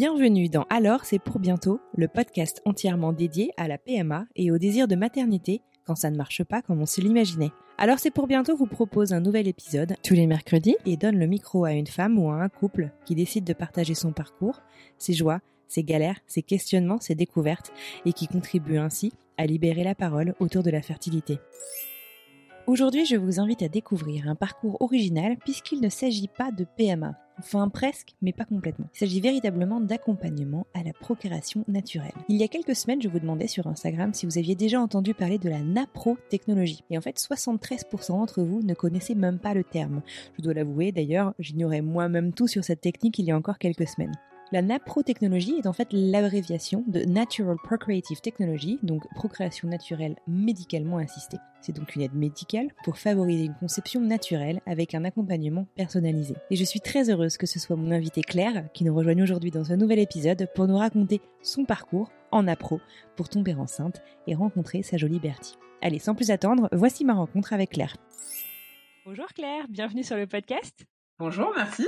Bienvenue dans Alors c'est pour bientôt, le podcast entièrement dédié à la PMA et au désir de maternité quand ça ne marche pas comme on se l'imaginait. Alors c'est pour bientôt vous propose un nouvel épisode tous les mercredis et donne le micro à une femme ou à un couple qui décide de partager son parcours, ses joies, ses galères, ses questionnements, ses découvertes et qui contribue ainsi à libérer la parole autour de la fertilité. Aujourd'hui, je vous invite à découvrir un parcours original puisqu'il ne s'agit pas de PMA. Enfin presque, mais pas complètement. Il s'agit véritablement d'accompagnement à la procréation naturelle. Il y a quelques semaines, je vous demandais sur Instagram si vous aviez déjà entendu parler de la naprotechnologie. Et en fait, 73% d'entre vous ne connaissaient même pas le terme. Je dois l'avouer, d'ailleurs, j'ignorais moi-même tout sur cette technique il y a encore quelques semaines. La naprotechnologie est en fait l'abréviation de Natural Procreative Technology, donc procréation naturelle médicalement assistée. C'est donc une aide médicale pour favoriser une conception naturelle avec un accompagnement personnalisé. Et je suis très heureuse que ce soit mon invitée Claire qui nous rejoigne aujourd'hui dans ce nouvel épisode pour nous raconter son parcours en appro pour tomber enceinte et rencontrer sa jolie Bertie. Allez, sans plus attendre, voici ma rencontre avec Claire. Bonjour Claire, bienvenue sur le podcast. Bonjour, merci.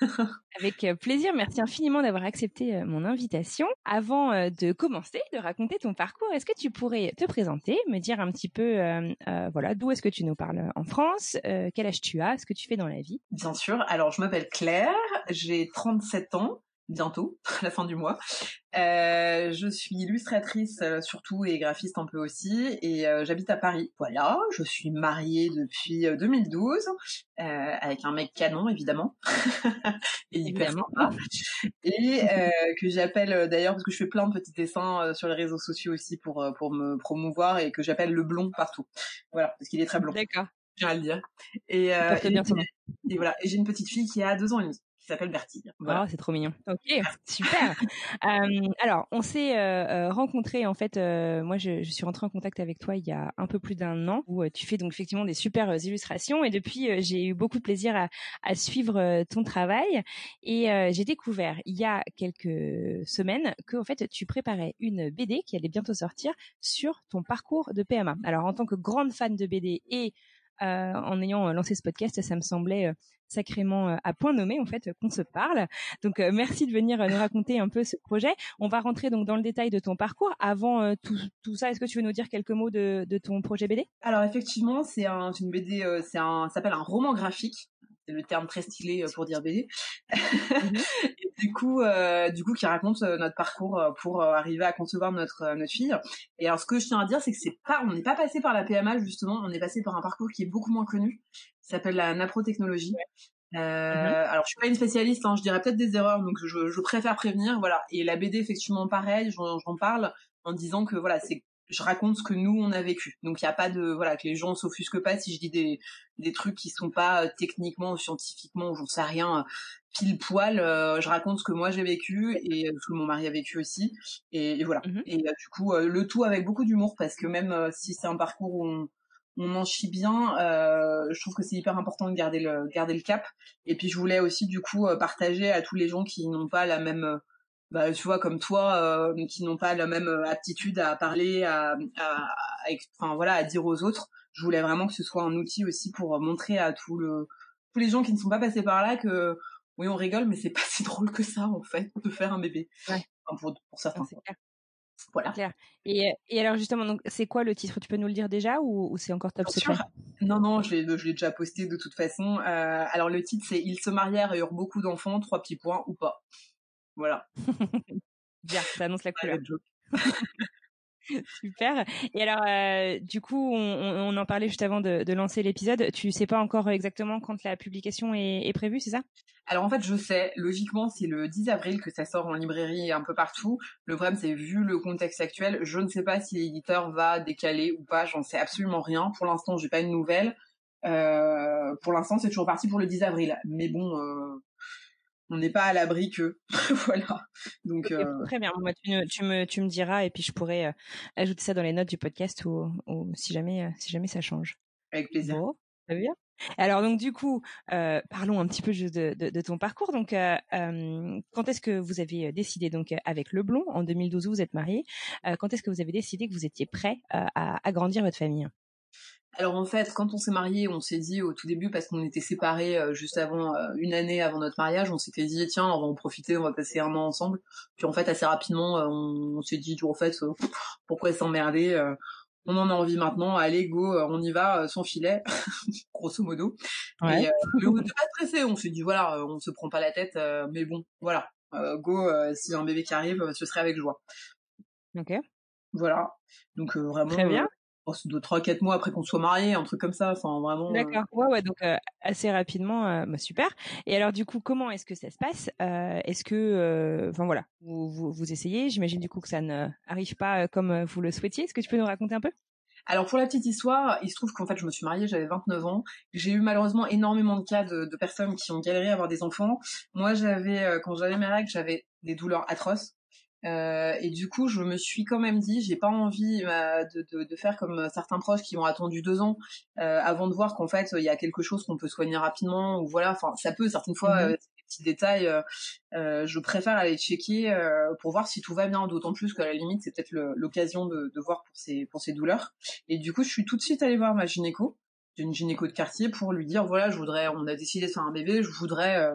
Avec euh, plaisir, merci infiniment d'avoir accepté euh, mon invitation. Avant euh, de commencer, de raconter ton parcours, est-ce que tu pourrais te présenter, me dire un petit peu, voilà, d'où est-ce que tu nous parles en France, quel âge tu as, ce que tu fais dans la vie? Bien sûr. Alors, je m'appelle Claire, j'ai 37 ans bientôt, la fin du mois. Euh, je suis illustratrice euh, surtout et graphiste un peu aussi et euh, j'habite à Paris. Voilà, je suis mariée depuis 2012 avec un mec canon évidemment et hyper sympa et que j'appelle d'ailleurs parce que je fais plein de petits dessins sur les réseaux sociaux aussi pour pour me promouvoir et que j'appelle le blond partout. Voilà, parce qu'il est très blond. D'accord. Je à le dire. Et, et voilà, et j'ai une petite fille qui a deux ans et demi qui s'appelle Bertie. Voilà. Oh, c'est trop mignon. Ok, super. euh, alors, on s'est euh, euh rencontrés en fait. Euh, moi, je, je, suis rentrée en contact avec toi il y a un peu plus d'un an, où euh, tu fais donc effectivement des super euh, illustrations. Et depuis, j'ai eu beaucoup de plaisir à, à suivre ton travail. Et j'ai découvert il y a quelques semaines que en fait, tu préparais une BD qui allait bientôt sortir sur ton parcours de PMA. Alors, en tant que grande fan de BD et euh, en ayant lancé ce podcast, ça me semblait sacrément euh, à point nommé en fait qu'on se parle. Donc euh, merci de venir euh, nous raconter un peu ce projet. On va rentrer donc dans le détail de ton parcours. Avant tout, tout, ça, est-ce que tu veux nous dire quelques mots de, de ton projet BD Alors effectivement, c'est un, une BD, c'est un, s'appelle un roman graphique c'est le terme très stylé pour dire BD. Mhm. et du coup, euh, du coup, qui raconte notre parcours pour arriver à concevoir notre notre fille. Et alors, ce que je tiens à dire, c'est que c'est pas, on n'est pas passé par la PMA justement, on est passé par un parcours qui est beaucoup moins connu s'appelle la naprotechnologie. Euh, mm-hmm. Alors, je suis pas une spécialiste, hein, je dirais peut-être des erreurs, donc je, je, préfère prévenir, voilà. Et la BD, effectivement, pareil, j'en parle en disant que voilà, c'est je raconte ce que nous on a vécu. Donc il y a pas de voilà que les gens s'offusquent pas si je dis des des trucs qui sont pas euh, techniquement ou scientifiquement j'en sais rien euh, pile poil. Euh, je raconte ce que moi j'ai vécu et ce que mon mari a vécu aussi. Et, voilà. Mm-hmm. Et du coup le tout avec beaucoup d'humour parce que même si c'est un parcours où on on en chie bien. Euh, je trouve que c'est hyper important de garder le garder le cap. Et puis je voulais aussi du coup euh, partager à tous les gens qui n'ont pas la même, euh, bah, tu vois, comme toi, qui n'ont pas la même aptitude à parler, à, à, enfin voilà, à dire aux autres. Je voulais vraiment que ce soit un outil aussi pour montrer à tout le, tous les gens qui ne sont pas passés par là que oui, on rigole, mais c'est pas si drôle que ça en fait de faire un bébé. Ouais. pour, pour certains. Voilà. Claire. Et, et, alors justement, donc c'est quoi le titre? Tu peux nous le dire déjà ou, c'est encore top secret? Non, non, je l'ai, je l'ai déjà posté de toute façon. Euh, alors le titre c'est Ils se marièrent et eurent beaucoup d'enfants, trois petits points ou pas. Voilà. Bien, ça annonce la couleur. Super. Et alors, euh, du coup, on, en parlait juste avant de, lancer l'épisode. Tu sais pas encore exactement quand la publication est, prévue, c'est ça? Alors en fait, je sais. Logiquement, c'est le 10 avril que ça sort en librairie un peu partout. Le problème, c'est vu le contexte actuel, je ne sais pas si l'éditeur va décaler ou pas. J'en sais absolument rien. Pour l'instant, j'ai pas une nouvelle. Euh, pour l'instant, c'est toujours parti pour le 10 avril. Mais bon, euh, on n'est pas à l'abri que voilà. Donc euh, très bien. Tu, me tu me diras et puis je pourrais euh, ajouter ça dans les notes du podcast ou, si jamais euh, si jamais ça change. Avec plaisir. Très bien. Alors donc du coup parlons un petit peu juste de, ton parcours. Donc quand est-ce que vous avez décidé donc avec Leblond en 2012 vous êtes marié quand est-ce que vous avez décidé que vous étiez prêt à agrandir votre famille? Alors en fait, quand on s'est marié, on s'est dit au tout début, parce qu'on était séparés euh, juste avant, euh, une année avant notre mariage, on s'était dit tiens, on va en profiter, on va passer un an ensemble. Puis en fait, assez rapidement, euh, on, s'est dit en fait, pourquoi s'emmerder On en a envie maintenant, allez go, on y va, sans filet, grosso modo. Ouais. Et, on n'était pas stressé, on s'est dit voilà, on se prend pas la tête, mais bon, voilà, go, s'il y a un bébé qui arrive, ce serait avec joie. Ok. Voilà. Donc vraiment. Très bien deux, trois, quatre mois après qu'on soit mariés, un truc comme ça. Enfin, vraiment. Euh. D'accord. Ouais, ouais. Donc euh, assez rapidement, euh, bah, super. Et alors, du coup, comment est-ce que ça se passe Est-ce que, enfin voilà, vous, vous, vous essayez J'imagine du coup que ça ne arrive pas comme vous le souhaitiez. Est-ce que tu peux nous raconter un peu? Alors pour la petite histoire, il se trouve qu'en fait je me suis mariée, j'avais 29 ans. J'ai eu malheureusement énormément de cas de, de, personnes qui ont galéré à avoir des enfants. Moi j'avais, quand j'avais mes règles, j'avais des douleurs atroces. Euh, et du coup, je me suis quand même dit, j'ai pas envie euh, de, de, de, faire comme certains proches qui ont attendu deux ans euh, avant de voir qu'en fait il y a quelque chose qu'on peut soigner rapidement ou voilà. Enfin, ça peut certaines fois mmh des petits détails. je préfère aller checker pour voir si tout va bien. D'autant plus qu'à la limite, c'est peut-être l'occasion de, de, voir pour ces pour ces douleurs. Et du coup, je suis tout de suite allée voir ma gynéco, une gynéco de quartier, pour lui dire voilà, je voudrais, on a décidé de faire un bébé, je voudrais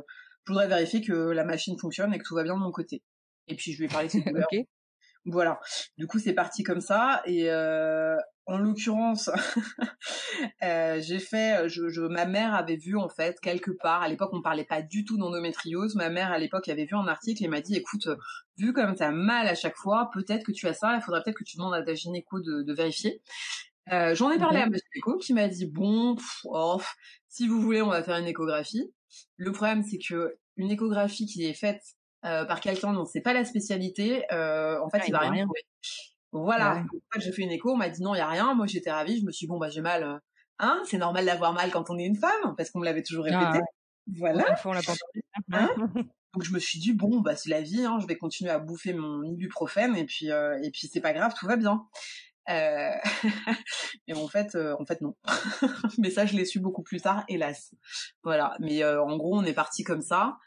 je voudrais vérifier que la machine fonctionne et que tout va bien de mon côté. Et puis je lui ai parlé de ses douleurs. Voilà. Du coup, c'est parti comme ça. Et euh, en l'occurrence, euh, j'ai fait. Je, je, ma mère avait vu en fait quelque part. À l'époque, on parlait pas du tout d'endométriose. Ma mère à l'époque avait vu un article et m'a dit "Écoute, vu comme t'as mal à chaque fois, peut-être que tu as ça. Il faudrait peut-être que tu demandes à ta gynéco de, de vérifier." Euh, J'en ai parlé à ma gynéco qui m'a dit "Bon, oh, si vous voulez, on va faire une échographie." Le problème, c'est que une échographie qui est faite euh, par quelqu'un dont c'est pas la spécialité, euh, en fait, il va rien trouver. Voilà. j'ai fait une écho, on m'a dit non, il y a rien. Moi, j'étais ravie. Je me suis dit, bon, bah, j'ai mal. Euh, hein, c'est normal d'avoir mal quand on est une femme, parce qu'on me l'avait toujours ah, répété. Voilà. on l'a hein? Donc je me suis dit bon bah c'est la vie, hein, je vais continuer à bouffer mon ibuprofène et puis et puis c'est pas grave, tout va bien. Euh... mais en fait, en fait non. mais ça, je l'ai su beaucoup plus tard, hélas. Voilà. Mais en gros, on est parti comme ça.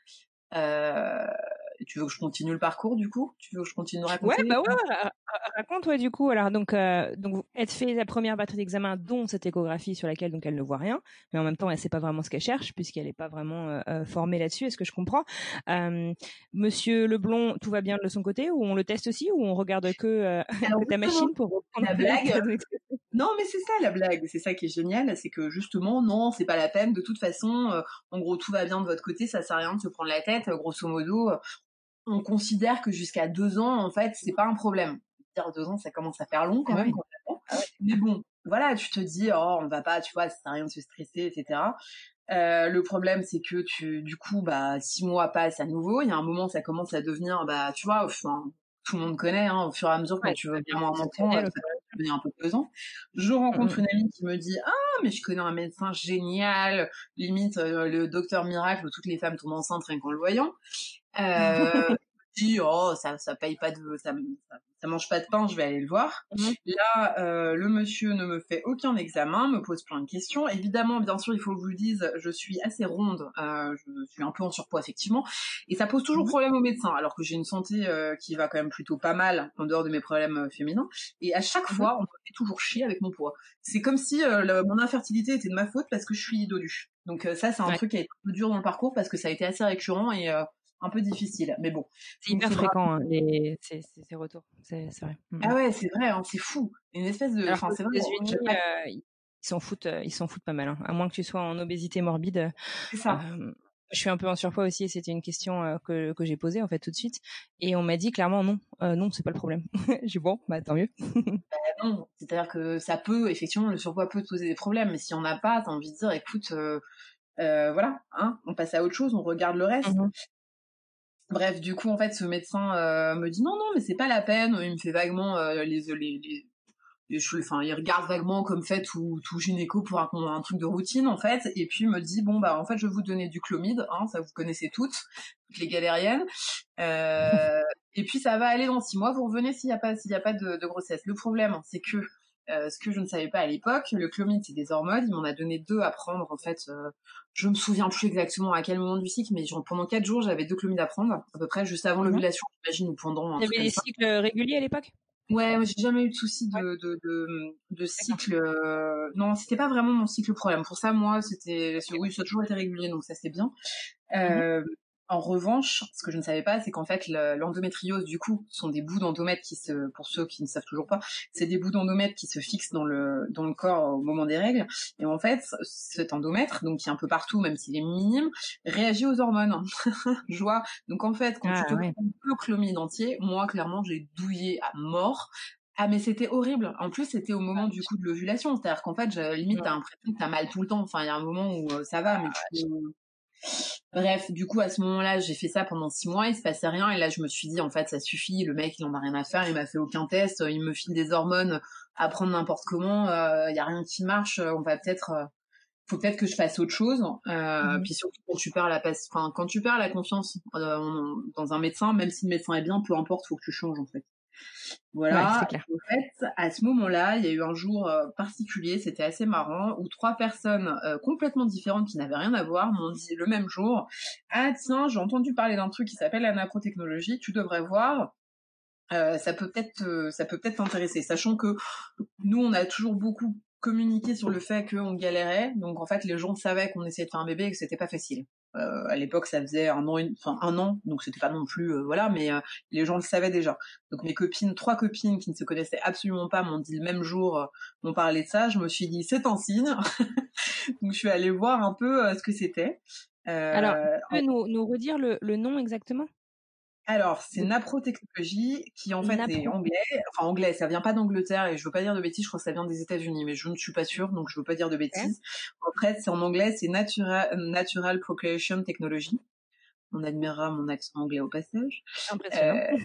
Tu veux que je continue le parcours du coup? Tu veux que je continue de raconter Ouais, bah ouais, raconte ouais du coup. Alors donc euh, donc elle fait la première batterie d'examen dont cette échographie sur laquelle donc elle ne voit rien, mais en même temps elle sait pas vraiment ce qu'elle cherche puisqu'elle est pas vraiment euh, euh, formée là-dessus. Est-ce que je comprends? Monsieur Leblond, tout va bien de son côté ou on le teste aussi ou on regarde que ta machine pour la blague Non, mais c'est ça la blague. C'est ça qui est génial, c'est que justement non, c'est pas la peine. De toute façon, en gros tout va bien de votre côté, ça sert à rien de se prendre la tête. Grosso modo, on considère que jusqu'à deux ans, en fait, c'est pas un problème. Dire deux ans, ça commence à faire long quand ah même. Ah Mais bon, voilà, tu te dis, oh, on va pas, tu vois, ça sert à rien de se stresser, etc. Euh, le problème, c'est que tu, du coup, bah, six mois passent à nouveau. Il y a un moment, ça commence à devenir, bah, tu vois, enfin, tout le monde connaît, hein, au fur et à mesure, quand tu veux vraiment un enfant, ça devenir un peu pesant. Je rencontre mmh une amie qui me dit, ah, mais je connais un médecin génial, limite, euh, le docteur miracle où toutes les femmes tombent enceintes rien qu'en le voyant. Euh, dit oh ça ça paye pas de ça, ça, mange pas de pain, je vais aller le voir. Mmh. Là, euh, le monsieur ne me fait aucun examen, me pose plein de questions. Évidemment, bien sûr, il faut que je vous le dise, je suis assez ronde, euh, je suis un peu en surpoids effectivement, et ça pose toujours mmh. problème aux médecins, alors que j'ai une santé euh, qui va quand même plutôt pas mal en dehors de mes problèmes euh, féminins. Et à chaque mmh. fois, on me fait toujours chier avec mon poids. C'est comme si euh, mon infertilité était de ma faute parce que je suis dodue. Donc ça, c'est un truc qui a été un peu dur dans le parcours parce que ça a été assez récurrent et un peu difficile. Mais bon. C'est hyper fréquent, hein, les, ces, ces, retours. C'est vrai. Mmh. Ah ouais, c'est vrai, hein, c'est fou. Une espèce de. Alors, c'est vrai. Euh, ils s'en foutent, ils s'en foutent pas mal. Hein. À moins que tu sois en obésité morbide. C'est ça. Euh, je suis un peu en surpoids aussi et c'était une question que, que j'ai posée en fait tout de suite et on m'a dit clairement non non c'est pas le problème j'ai bon bah tant mieux bah, non c'est à dire que ça peut effectivement le surpoids peut te poser des problèmes mais si on n'a pas t'as envie de dire écoute voilà hein on passe à autre chose on regarde le reste mmh Bref, du coup, en fait, ce médecin me dit non, non, mais c'est pas la peine. Il me fait vaguement les, les, enfin, il regarde vaguement comme fait tout, tout gynéco pour un, un, truc de routine en fait, et puis il me dit bon bah en fait je vais vous donner du chlomide, hein, ça vous connaissez toutes, toutes les galériennes, euh, et puis ça va aller dans six mois, vous revenez s'il n'y a pas s'il y a pas de, de, grossesse. Le problème c'est que euh, ce que je ne savais pas à l'époque, le chlomide c'est des hormones, il m'en a donné deux à prendre en fait. Euh, je me souviens plus exactement à quel moment du cycle, mais genre, pendant quatre jours j'avais deux chlomide à prendre, à peu près juste avant mhm. l'ovulation, j'imagine, ou pendant. Y avait des cycles réguliers à l'époque? Ouais, j'ai jamais eu de souci de, de, de, de cycle. Euh... Non, c'était pas vraiment mon cycle problème. Pour ça, moi, c'était, oui, ça a toujours été régulier, donc ça c'est bien. Euh, en revanche, ce que je ne savais pas, c'est qu'en fait, l'endométriose, du coup, sont des bouts d'endomètre qui se, pour ceux qui ne savent toujours pas, c'est des bouts d'endomètre qui se fixent dans le, dans le corps au moment des règles. Et en fait, cet endomètre, donc qui est un peu partout, même s'il est minime, réagit aux hormones. Joie. Donc en fait, quand tu te prends le chlomide entier, moi, clairement, j'ai douillé à mort. Ah mais c'était horrible. En plus c'était au moment du coup de l'ovulation, c'est-à-dire qu'en fait, limite t'as l'impression que t'as mal tout le temps. Enfin il y a un moment où euh, ça va, mais tu, Bref, du coup, à ce moment-là, j'ai fait ça pendant six mois, il se passait rien, et là, je me suis dit, en fait, ça suffit, le mec, il en a rien à faire, il m'a fait aucun test, il me file des hormones à prendre n'importe comment, il euh, y a rien qui marche, on va peut-être, euh, faut peut-être que je fasse autre chose. Euh, mmh Puis surtout quand tu perds la, enfin, quand tu perds la confiance euh, dans un médecin, même si le médecin est bien, peu importe, faut que tu changes en fait. Voilà. en fait, à ce moment-là, il y a eu un jour euh, particulier, c'était assez marrant, où trois personnes euh, complètement différentes qui n'avaient rien à voir m'ont dit le même jour Ah tiens, j'ai entendu parler d'un truc qui s'appelle la naprotechnologie, tu devrais voir. Euh, ça peut peut-être ça peut peut-être t'intéresser, sachant que nous on a toujours beaucoup communiqué sur le fait qu'on galérait, donc en fait les gens savaient qu'on essayait de faire un bébé et que c'était pas facile. Euh, à l'époque, ça faisait un an, enfin un an, donc c'était pas non plus euh, voilà, mais euh, les gens le savaient déjà. Donc mes copines, trois copines qui ne se connaissaient absolument pas, m'ont dit le même jour, m'ont parlé de ça. Je me suis dit c'est un signe, donc je suis allée voir un peu ce que c'était. Alors, tu peux nous, nous redire le, le nom exactement? Alors, c'est Napro Technologie qui en fait est anglais. Enfin, anglais, ça vient pas d'Angleterre et je veux pas dire de bêtises, je crois que ça vient des États-Unis, mais je ne suis pas sûre, donc je veux pas dire de bêtises. En fait, c'est en anglais, c'est Natural, Natural Procreation Technology. On admirera mon accent anglais au passage. Impressionnant. Euh,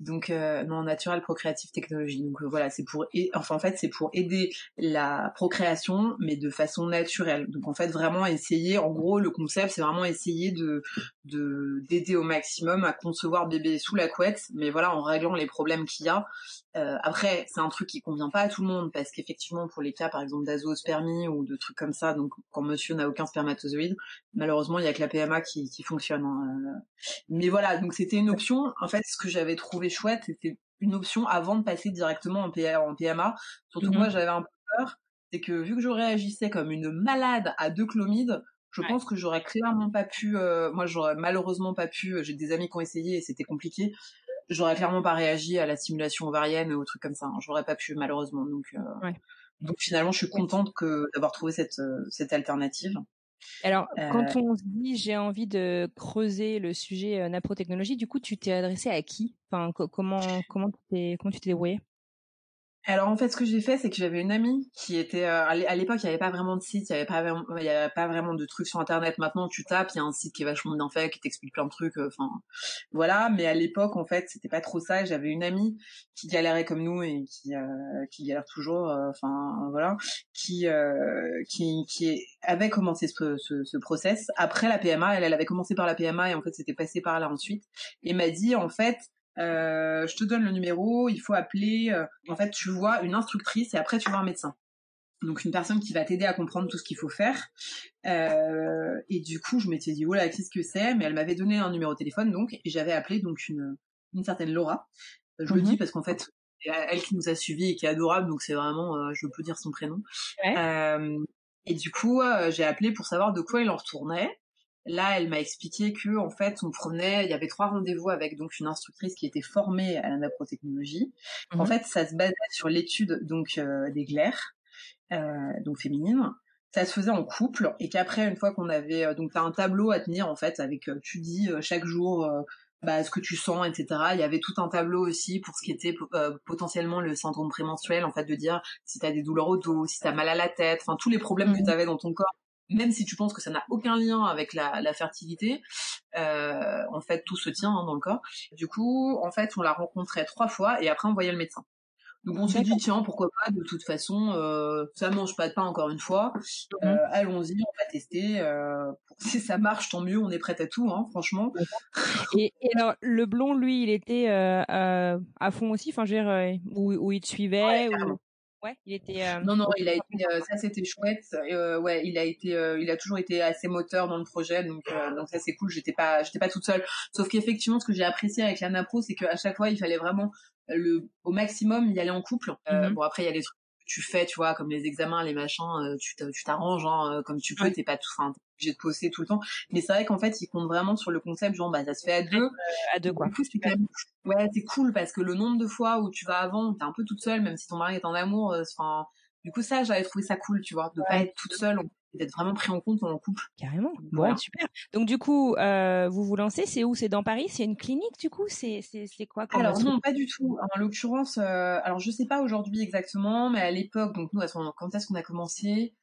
donc euh, non natural procréative technologie. Donc euh, voilà, c'est pour enfin en fait c'est pour aider la procréation mais de façon naturelle. Donc en fait vraiment essayer en gros le concept c'est vraiment essayer de d'aider au maximum à concevoir bébé sous la couette mais voilà en réglant les problèmes qu'il y a euh, après, c'est un truc qui convient pas à tout le monde parce qu'effectivement, pour les cas, par exemple, d'azoospermie ou de trucs comme ça, donc quand monsieur n'a aucun spermatozoïde, malheureusement, il y a que la PMA qui, qui fonctionne. Hein. Euh. Mais voilà, donc c'était une option. En fait, ce que j'avais trouvé chouette, c'était une option avant de passer directement en, en PMA. Surtout que moi, mmh j'avais un peu peur, c'est que vu que je réagissais comme une malade à deux clomides, je pense que j'aurais clairement pas pu, euh, moi j'aurais malheureusement pas pu, j'ai des amis qui ont essayé et c'était compliqué, j'aurais clairement pas réagi à la stimulation ovarienne ou trucs comme ça. Hein. J'aurais pas pu malheureusement. Donc, euh, donc finalement, je suis contente que d'avoir trouvé cette euh, cette alternative. Alors, euh, quand on se dit j'ai envie de creuser le sujet naprotechnologie, du coup, tu t'es adressé à qui? Enfin, comment comment tu comment tu t'es débrouillé alors en fait, ce que j'ai fait, c'est que j'avais une amie qui était euh, à l'époque, il n'y avait pas vraiment de site, il n'y avait pas vraiment, de trucs sur internet. Maintenant, tu tapes, il y a un site qui est vachement bien fait, qui t'explique plein de trucs. Euh, enfin, voilà. Mais à l'époque, en fait, c'était pas trop ça. J'avais une amie qui galérait comme nous et qui euh, qui galère toujours. Enfin, voilà, qui qui qui avait commencé ce, ce, ce process après la PMA. Elle, elle avait commencé par la PMA et en fait, c'était passé par là ensuite. Et m'a dit en fait euh, je te donne le numéro, il faut appeler. Euh, en fait, tu vois une instructrice et après tu vois un médecin. Donc une personne qui va t'aider à comprendre tout ce qu'il faut faire. Euh, et du coup, je m'étais dit, voilà, qu'est-ce que c'est? Mais elle m'avait donné un numéro de téléphone, donc, et j'avais appelé donc une, une certaine Laura. Je le dis mhm. parce qu'en fait, elle qui nous a suivis et qui est adorable, donc c'est vraiment, je peux dire son prénom. et du coup, j'ai appelé pour savoir de quoi il en retournait. Là, elle m'a expliqué que en fait, on prenait, il y avait trois rendez-vous avec donc une instructrice qui était formée à la naprotechnologie. En mhm. fait, ça se basait sur l'étude donc euh, des glaires, euh, donc féminines, ça se faisait en couple et qu'après une fois qu'on avait donc t'as un tableau à tenir en fait avec tu dis chaque jour bah, ce que tu sens, etc. Il y avait tout un tableau aussi pour ce qui était euh, potentiellement le syndrome prémenstruel, en fait, de dire si tu as des douleurs au dos, si tu as mal à la tête, enfin tous les problèmes que mmh. tu avais dans ton corps, même si tu penses que ça n'a aucun lien avec la, la fertilité, euh, en fait, tout se tient hein, dans le corps. Du coup, en fait, on l'a rencontré trois fois et après on voyait le médecin. Donc on s'est dit tiens pourquoi pas de toute façon euh, ça mange pas de pain encore une fois. Mmh. Euh, allons-y on va tester euh, si ça marche tant mieux on est prête à tout hein, franchement. Et, alors le blond lui il était euh, euh, à fond aussi enfin je veux dire où, où, il te suivait ouais, ou... ouais il était non non il a été ça c'était chouette. Ouais il a été il a toujours été assez moteur dans le projet donc donc ça c'est cool. J'étais pas j'étais pas toute seule. Sauf qu'effectivement ce que j'ai apprécié avec la Napro c'est qu'à chaque fois il fallait vraiment le au maximum y aller en couple. Euh, mmh bon après il y a des trucs tu fais, tu vois, comme les examens, les machins, euh, tu t'arranges hein, euh, comme tu peux, t'es pas tout, enfin obligé de poster tout le temps. Mais c'est vrai qu'en fait ils comptent vraiment sur le concept genre bah ça se fait à deux. à deux quoi. c'est quand même ouais c'est cool parce que le nombre de fois où tu vas avant, t'es un peu toute seule, même si ton mari est en amour, enfin du coup ça j'avais trouvé ça cool, tu vois, de pas être toute seule d'être vraiment pris en compte en couple. Carrément. Bon, super. Donc du coup, euh, vous vous lancez, c'est où? C'est dans Paris? C'est une clinique du coup? C'est c'est quoi Alors non, pas du tout. En l'occurrence, euh, alors je sais pas aujourd'hui exactement, mais à l'époque, donc nous, quand est-ce qu'on a commencé?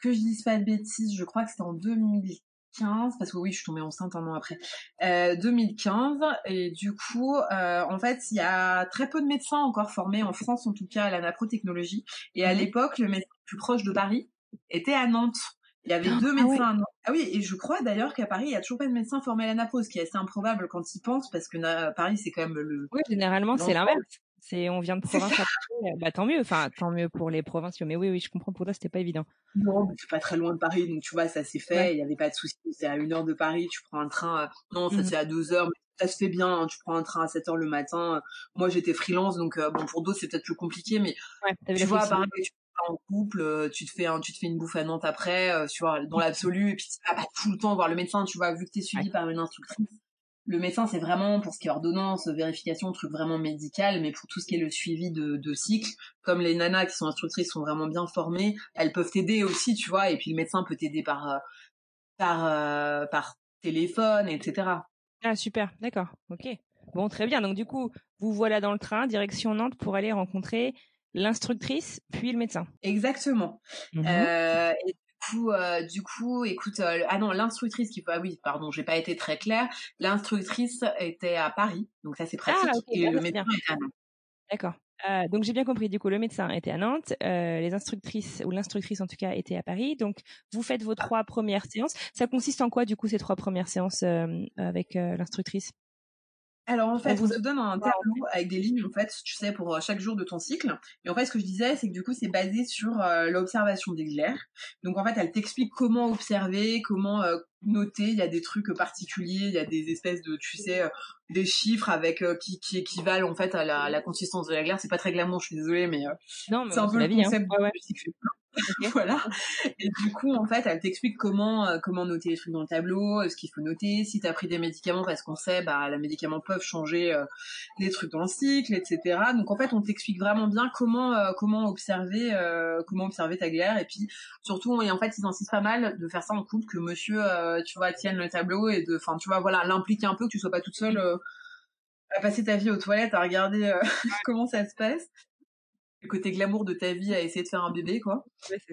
Que je dise pas de bêtises, je crois que c'était en 2015, parce que oui, je suis tombée enceinte un an après. Euh, 2015 et du coup, euh, en fait, il y a très peu de médecins encore formés en France, en tout cas à la naprotechnologie. Et à mmh l'époque, le médecin le plus proche de Paris, était à Nantes. Il y avait ah, deux ah médecins à Nantes. Ah oui, et je crois d'ailleurs qu'à Paris, il y a toujours pas de médecin formé à la ce qui est assez improbable quand ils pensent, parce que Paris, c'est quand même le... Oui, généralement, c'est l'inverse. C'est, on vient de province à Paris, bah tant mieux, enfin tant mieux pour les provinciaux. Mais oui, oui, je comprends. Pour toi, c'était pas évident. Non, mais c'est pas très loin de Paris, donc tu vois, ça s'est fait. Il y avait pas de souci. C'est à une heure de Paris, tu prends un train. Non, ça mmh c'est à deux heures, mais ça se fait bien. Hein. Tu prends un train à 7 heures le matin. Moi, j'étais freelance, donc euh, bon, pour d'autres, c'est peut-être plus compliqué, mais ouais, tu vois, à Paris, en couple, euh, tu te fais tu te fais une bouffe à Nantes après, euh, tu vois, dans l'absolu, et puis tu vas pas tout le temps voir le médecin, tu vois, vu que tu es suivi par une instructrice. Le médecin, c'est vraiment pour ce qui est ordonnance, vérification, truc vraiment médical, mais pour tout ce qui est le suivi de, de cycle, comme les nanas qui sont instructrices sont vraiment bien formées, elles peuvent t'aider aussi, tu vois, et puis le médecin peut t'aider par euh, par par téléphone, etc. Ah super, d'accord, ok. Bon, très bien. Donc du coup, vous voilà dans le train, direction Nantes pour aller rencontrer l'instructrice puis le médecin. Exactement. Mmh euh, et du coup, euh, du coup, écoute, euh, ah non, l'instructrice qui, ah oui, pardon, j'ai pas été très claire. L'instructrice était à Paris, donc ça c'est ah, pratique, et le médecin était à Nantes. D'accord. Euh, donc j'ai bien compris. Du coup, le médecin était à Nantes, euh, les instructrices ou l'instructrice en tout cas était à Paris. Donc vous faites vos trois premières séances. Ça consiste en quoi du coup ces trois premières séances avec l'instructrice? Alors en fait, on, vous... te donne un tableau avec des lignes en fait, tu sais, pour euh, chaque jour de ton cycle. Et en fait, ce que je disais, c'est que du coup, c'est basé sur euh, l'observation des glaires. Donc en fait, elle t'explique comment observer, comment euh, noter. Il y a des trucs particuliers, il y a des espèces de, tu sais, des chiffres avec qui, qui équivalent en fait à la, la consistance de la glaire. C'est pas très glamour, je suis désolée, mais, non, c'est un peu le hein. concept de voilà. Et du coup, en fait, elle t'explique comment euh, noter les trucs dans le tableau, euh, ce qu'il faut noter, si t'as pris des médicaments, parce qu'on sait, bah, les médicaments peuvent changer euh, les trucs dans le cycle, etc. Donc en fait, on t'explique vraiment bien comment observer comment observer ta glaire, et puis surtout, et en fait, ils insistent pas mal de faire ça en couple, que Monsieur, tu tienne le tableau et de, enfin, tu vois, voilà, l'impliquer un peu, que tu sois pas toute seule à passer ta vie aux toilettes, à regarder comment ça se passe le côté glamour de ta vie à essayer de faire un bébé, quoi.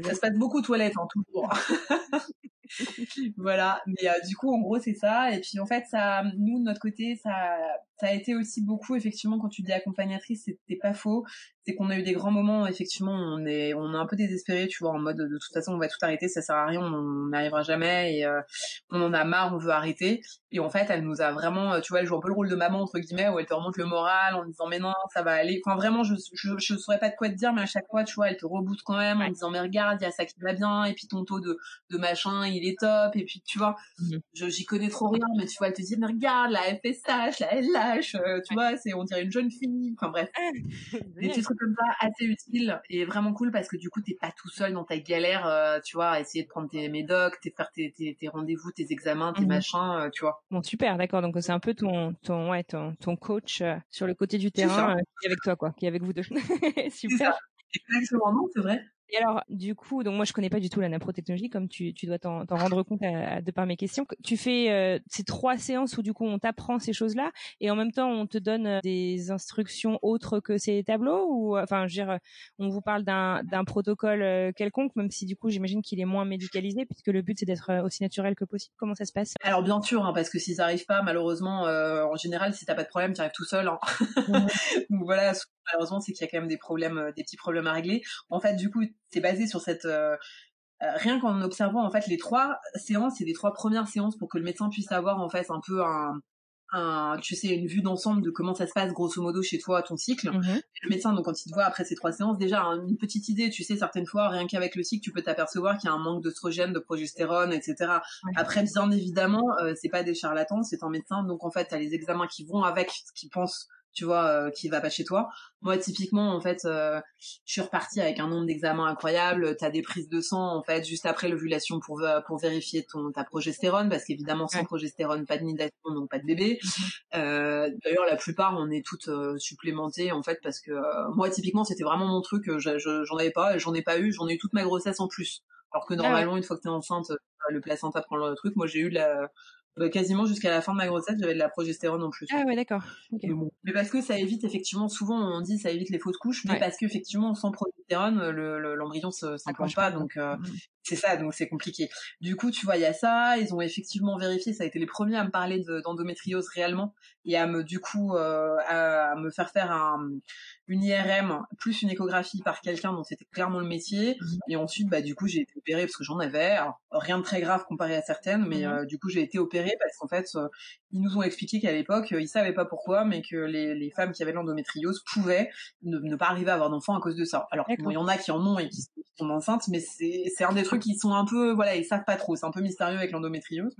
ça se passe beaucoup aux toilettes, en hein, toujours. voilà. Mais euh, du coup, en gros, c'est ça. Et puis, en fait, ça, nous, de notre côté, ça, ça a été aussi beaucoup, effectivement, quand tu dis accompagnatrice, c'était pas faux. C'est qu'on a eu des grands moments, effectivement, on est, on est un peu désespéré, tu vois, en mode, de toute façon, on va tout arrêter, ça sert à rien, on n'arrivera jamais, et euh, on en a marre, on veut arrêter. Et en fait, elle nous a vraiment, euh, tu vois, elle joue un peu le rôle de maman, entre guillemets, où elle te remonte le moral en disant, mais non, ça va aller. Enfin, vraiment, je, je, je saurais pas de quoi te dire, mais à chaque fois, tu vois, elle te reboot quand même en disant, mais regarde, il y a ça qui va bien, et puis ton taux de, de machin, il est top, et puis, tu vois, mmh j'y connais trop rien, mais tu vois, elle te dit, mais regarde, la FSH, la LH, euh, tu vois, c'est, on dirait une jeune fille. Enfin, bref. Ah, des petits trucs comme ça assez utiles et vraiment cool parce que du coup, t'es pas tout seul dans ta galère, euh, tu vois, à essayer de prendre tes médocs, tes, faire tes, tes, rendez-vous, tes examens, tes mmh machins, euh, tu vois. Bon, super, d'accord. Donc, c'est un peu ton, ton, ouais, ton, ton coach sur le côté du terrain qui est avec toi, quoi, qui est avec vous deux. super. Exactement, non, c'est vrai. Et alors, du coup, donc moi je connais pas du tout la naprotechnologie, comme tu, tu dois t'en rendre compte à, de par mes questions. Tu fais euh, ces trois séances où du coup on t'apprend ces choses-là, et en même temps on te donne euh, des instructions autres que ces tableaux, ou euh, enfin, je veux dire, on vous parle d'un protocole quelconque, même si du coup j'imagine qu'il est moins médicalisé, puisque le but c'est d'être aussi naturel que possible. Comment ça se passe? Alors bien sûr, hein, parce que si ça arrive pas, malheureusement, en général, si t'as pas de problème, tu arrives tout seul. Hein. donc voilà, malheureusement, c'est qu'il y a quand même des problèmes, des petits problèmes à régler. En fait, du coup, c'est basé sur cette euh, euh, rien qu'en observant en fait les trois séances et les trois premières séances pour que le médecin puisse avoir en fait un peu un, un tu sais une vue d'ensemble de comment ça se passe grosso modo chez toi ton cycle mm-hmm. le médecin donc quand il te voit après ces trois séances déjà une petite idée tu sais certaines fois rien qu'avec le cycle tu peux t'apercevoir qu'il y a un manque d'oestrogène de progestérone etc après bien évidemment euh, c'est pas des charlatans c'est un médecin donc en fait t'as les examens qui vont avec ce qu'ils pensent tu vois, euh, qui va pas chez toi. Moi, typiquement, en fait, euh, je suis repartie avec un nombre d'examens incroyable. T'as des prises de sang, en fait, juste après l'ovulation pour pour vérifier ton ta progestérone, parce qu'évidemment, sans progestérone, pas de nidation, donc pas de bébé. Mhm. Euh, D'ailleurs, la plupart, on est toutes euh, supplémentées, en fait, parce que moi, typiquement, c'était vraiment mon truc. J'en avais pas, j'en ai pas eu, j'en ai eu toute ma grossesse en plus. Alors que ah normalement, une fois que t'es enceinte, le placenta prend le truc. Moi, j'ai eu la quasiment jusqu'à la fin de ma grossesse, j'avais de la progestérone en plus. Ah ouais, d'accord. Mais, parce que ça évite effectivement, souvent on dit ça évite les fausses couches, mais parce qu'effectivement sans progestérone, l'embryon le, s'implante pas, donc euh, mm. c'est ça, donc c'est compliqué. Du coup, tu vois, il y a ça, ils ont effectivement vérifié, ça a été les premiers à me parler d'endométriose réellement et à me du coup euh, à me faire faire un, une IRM plus une échographie par quelqu'un dont c'était clairement le métier. Mhm. Et ensuite, bah du coup, j'ai été opérée parce que j'en avais. rien de très grave comparé à certaines, mais mhm. euh, du coup, j'ai été opérée parce qu'en fait, euh, ils nous ont expliqué qu'à l'époque, ils savaient pas pourquoi, mais que les, les femmes qui avaient l'endométriose pouvaient ne, pas arriver à avoir d'enfants à cause de ça. Alors il y en a qui en ont et qui sont enceintes, mais c'est un des trucs qui sont un peu voilà, ils savent pas trop. C'est un peu mystérieux avec l'endométriose.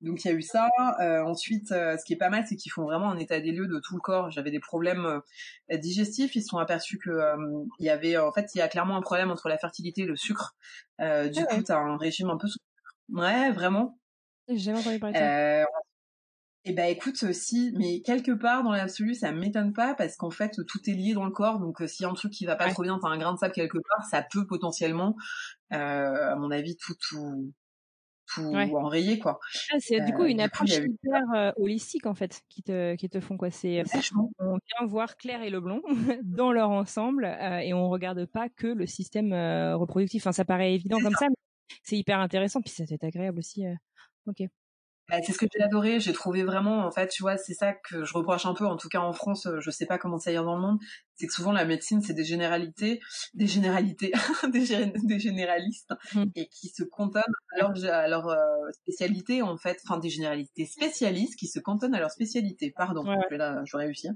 Donc il y a eu ça. Euh, ensuite, euh, ce qui est pas mal, c'est qu'ils font vraiment un état des lieux de tout le corps. J'avais des problèmes euh, digestifs. Ils se sont aperçus que il y avait, en fait, il y a clairement un problème entre la fertilité et le sucre. du ah coup, t'as un régime un peu. Ouais, vraiment. J'ai jamais entendu parler de ça. Eh ben écoute, si, mais quelque part dans l'absolu, ça m'étonne pas parce qu'en fait tout est lié dans le corps. Donc s'il y a un truc qui va pas trop bien, t'as un grain de sable quelque part, ça peut potentiellement, à mon avis, tout tout tout enrayer quoi. Ah, c'est du coup une euh, approche hyper euh, holistique en fait qui te qui te font quoi. C'est on vient voir Claire et Leblond dans leur ensemble euh, et on regarde pas que le système reproductif. Enfin ça paraît évident comme ça, mais c'est hyper intéressant puis ça c'est agréable aussi. Ok. Bah, c'est ce que j'ai adoré. J'ai trouvé vraiment, en fait, tu vois, c'est ça que je reproche un peu, en tout cas en France, euh, je sais pas comment ça ira dans le monde, c'est que souvent la médecine, c'est des généralités, des généralités, des, généralistes, mmh. et qui se cantonnent à leur, euh, spécialité, en fait, enfin des généralités spécialistes qui se cantonnent à leur spécialité. Pardon, je là, je réussis.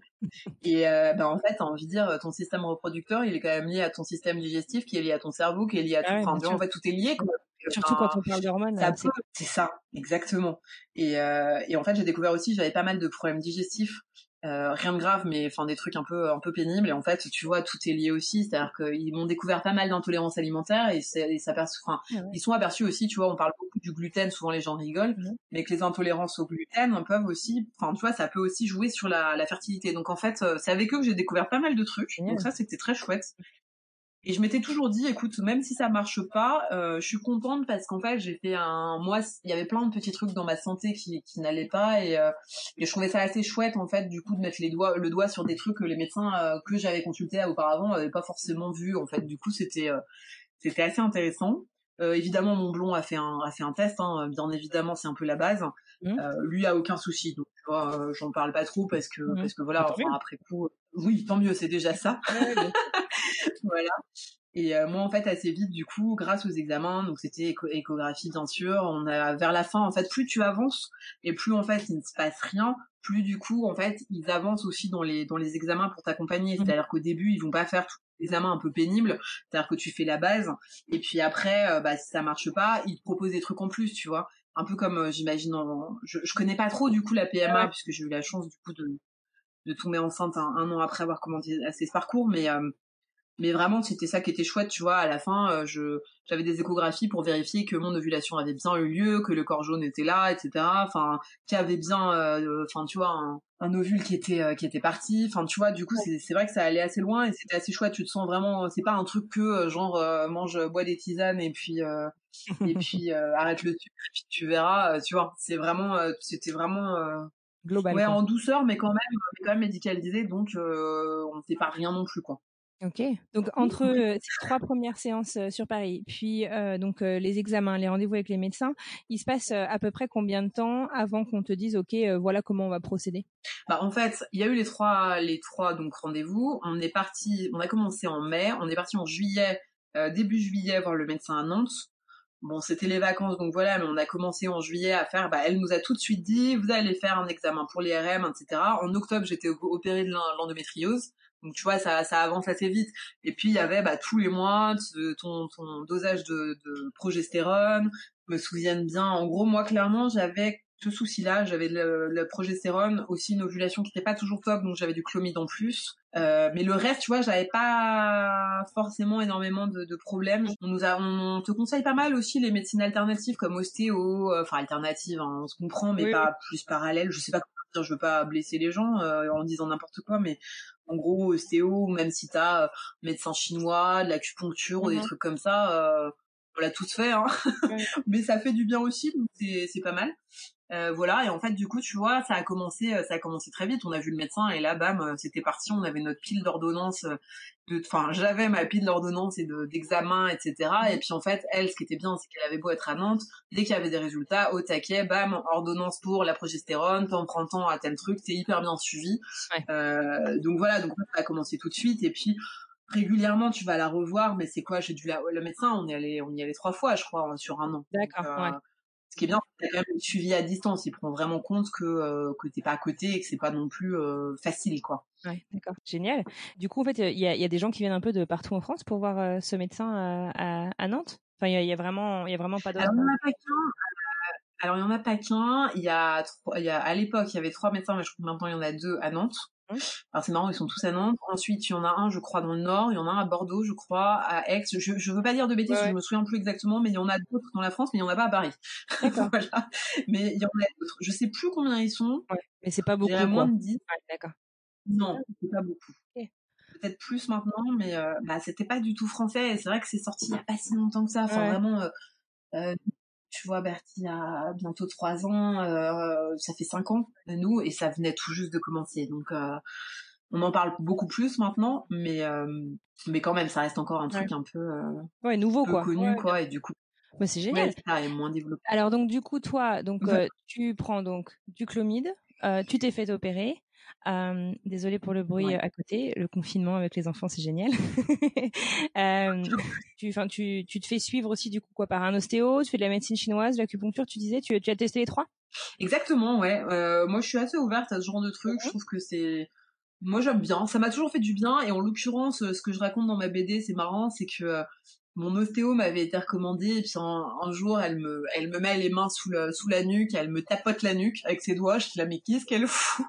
Et euh, bah, en fait, t'as envie de dire, ton système reproducteur, il est quand même lié à ton système digestif, qui est lié à ton cerveau, qui est lié à tout. enfin, en fait, tout est lié. Quoi. Surtout quand on parle d'hormones. C'est ça, exactement. Et, euh, et en fait, j'ai découvert aussi, j'avais pas mal de problèmes digestifs. Euh, rien de grave, mais enfin des trucs un peu un peu pénibles. Et en fait, tu vois, tout est lié aussi. C'est-à-dire qu'ils m'ont découvert pas mal d'intolérances alimentaires et, et ça enfin, ah ils sont aperçus aussi. Tu vois, on parle beaucoup du gluten. Souvent, les gens rigolent, mmh. mais que les intolérances au gluten peuvent aussi, enfin, tu vois, ça peut aussi jouer sur la, la fertilité. Donc en fait, euh, c'est avec eux que j'ai découvert pas mal de trucs. Donc ça, c'était très chouette. Et je m'étais toujours dit, écoute, même si ça marche pas, euh, je suis contente parce qu'en fait, j'ai fait un, moi, il y avait plein de petits trucs dans ma santé qui, qui n'allaient pas et, euh, et je trouvais ça assez chouette en fait, du coup, de mettre les doigts, le doigt sur des trucs que les médecins euh, que j'avais consultés auparavant n'avaient pas forcément vu. En fait, du coup, c'était, c'était assez intéressant. Évidemment, mon blond a fait un, a fait un test. Hein, bien évidemment, c'est un peu la base. Mmh. lui a aucun souci, donc tu vois, j'en parle pas trop parce que, mmh. parce que voilà, enfin, après coup, oui, tant mieux, c'est déjà ça. voilà. Et euh, moi, en fait, assez vite, du coup, grâce aux examens, donc c'était échographie, bien sûr, on a vers la fin, en fait, plus tu avances et plus en fait il ne se passe rien, plus du coup, en fait, ils avancent aussi dans les dans les examens pour t'accompagner. Mmh. C'est-à-dire qu'au début, ils vont pas faire tous les examens un peu pénibles, c'est-à-dire que tu fais la base et puis après, euh, bah si ça marche pas, ils te proposent des trucs en plus, tu vois. Un peu comme, euh, j'imagine, je, je connais pas trop du coup la PMA puisque j'ai eu la chance du coup de de tomber enceinte un, an après avoir commencé ce parcours, mais mais vraiment c'était ça qui était chouette tu vois à la fin je j'avais des échographies pour vérifier que mon ovulation avait bien eu lieu que le corps jaune était là etc enfin qu'il y avait bien enfin tu vois un, un, ovule qui était qui était parti. Enfin tu vois du coup c'est vrai que ça allait assez loin et c'était assez chouette. Tu te sens vraiment c'est pas un truc que genre mange bois des tisanes et puis et puis arrête le sucre et puis tu verras tu vois. C'est vraiment c'était vraiment global ouais en douceur mais quand même quand même médicalisé donc on ne fait pas rien non plus quoi Ok. Donc entre ces trois premières séances sur Paris, puis donc les examens, les rendez-vous avec les médecins, il se passe à peu près combien de temps avant qu'on te dise ok voilà comment on va procéder? Bah en fait il y a eu les trois les trois donc rendez-vous. On est parti, on a commencé en mai, on est parti en juillet début juillet voir le médecin à Nantes. Bon, c'était les vacances, donc voilà, mais on a commencé en juillet à faire, bah, elle nous a tout de suite dit, vous allez faire un examen pour l'IRM, etc. En octobre, j'étais opérée de l'endométriose. Donc tu vois, ça, ça avance assez vite. Et puis il y avait bah, tous les mois ton, ton dosage de, de progestérone. Je me souviens bien. En gros, moi clairement, j'avais ce souci-là. J'avais le, le, progestérone, aussi une ovulation qui n'était pas toujours top, donc j'avais du chlomide en plus. Euh, mais le reste, tu vois, j'avais pas forcément énormément de, de problèmes. On nous a, on te conseille pas mal aussi les médecines alternatives comme ostéo, euh, enfin alternatives, hein, on se comprend, mais pas plus parallèles. Je sais pas je veux pas blesser les gens euh, en disant n'importe quoi, mais en gros ostéo, même si t'as euh, médecin chinois, de l'acupuncture ou des mmh trucs comme ça, euh, on l'a tous fait, hein. mais ça fait du bien aussi, donc c'est pas mal. Euh, voilà et en fait du coup tu vois ça a commencé euh, ça a commencé très vite. On a vu le médecin et là bam euh, c'était parti. On avait notre pile d'ordonnances de enfin j'avais ma pile d'ordonnances et d'examens etc et puis en fait elle ce qui était bien c'est qu'elle avait beau être à Nantes dès qu'il y avait des résultats au taquet bam ordonnance pour la progestérone t'en prends temps à tel truc t'es hyper bien suivi. Donc voilà donc ça a commencé tout de suite. Et puis régulièrement tu vas la revoir mais c'est quoi? J'ai dû la le médecin on y allait on y allait trois fois je crois sur un an. D'accord ouais ce qui est bien, c'est quand même suivi à distance. Il prend vraiment compte que euh, que t'es pas à côté et que c'est pas non plus euh, facile, quoi. Ouais, d'accord, génial. Du coup, en fait, il y a, y a, des gens qui viennent un peu de partout en France pour voir euh, ce médecin à, à, Nantes. Enfin, il y, y a, vraiment, il y a vraiment pas d'autres. Alors, il n'y en a pas qu'un. Euh, alors, il y en a pas qu'un. Il y a, il y a, à l'époque, il y avait trois médecins, mais je crois que maintenant il y en a deux à Nantes. Mmh. Alors c'est marrant, ils sont tous à Nantes. Ensuite, il y en a un, je crois, dans le Nord. Il y en a un à Bordeaux, je crois, à Aix. Je, je veux pas dire de bêtises, je me souviens plus exactement, mais il y en a d'autres dans la France, mais il y en a pas à Paris. voilà. Mais il y en a d'autres. Je sais plus combien ils sont. Ouais. Mais c'est pas beaucoup. moins de 10. d'accord. Non, c'est pas beaucoup. Peut-être plus maintenant, mais euh, bah, c'était pas du tout français. C'est vrai que c'est sorti il y a pas si longtemps que ça. Enfin, vraiment, euh, euh, tu vois, Bertie a bientôt trois ans, euh, ça fait cinq ans, nous, et ça venait tout juste de commencer. Donc, euh, on en parle beaucoup plus maintenant, mais euh, mais quand même, ça reste encore un truc un peu ouais nouveau quoi, connu quoi, et du coup. Ouais, c'est génial. ça est moins développé. Alors donc du coup toi donc tu prends donc du chlomide, tu t'es fait opérer, euh, désolée pour le bruit à côté. Le confinement avec les enfants, c'est génial. euh, tu, enfin, tu, tu te fais suivre aussi du coup quoi par un ostéo? Tu fais de la médecine chinoise, de l'acupuncture. Tu disais, tu, tu as testé les trois? Exactement, ouais. Euh, moi, je suis assez ouverte à ce genre de trucs. Je trouve que c'est moi j'aime bien, ça m'a toujours fait du bien et en l'occurrence ce que je raconte dans ma BD c'est marrant, c'est que mon ostéo m'avait été recommandé et puis un, jour elle me elle me met les mains sous la sous la nuque, elle me tapote la nuque avec ses doigts, je suis là mais qu'est-ce qu'elle fout?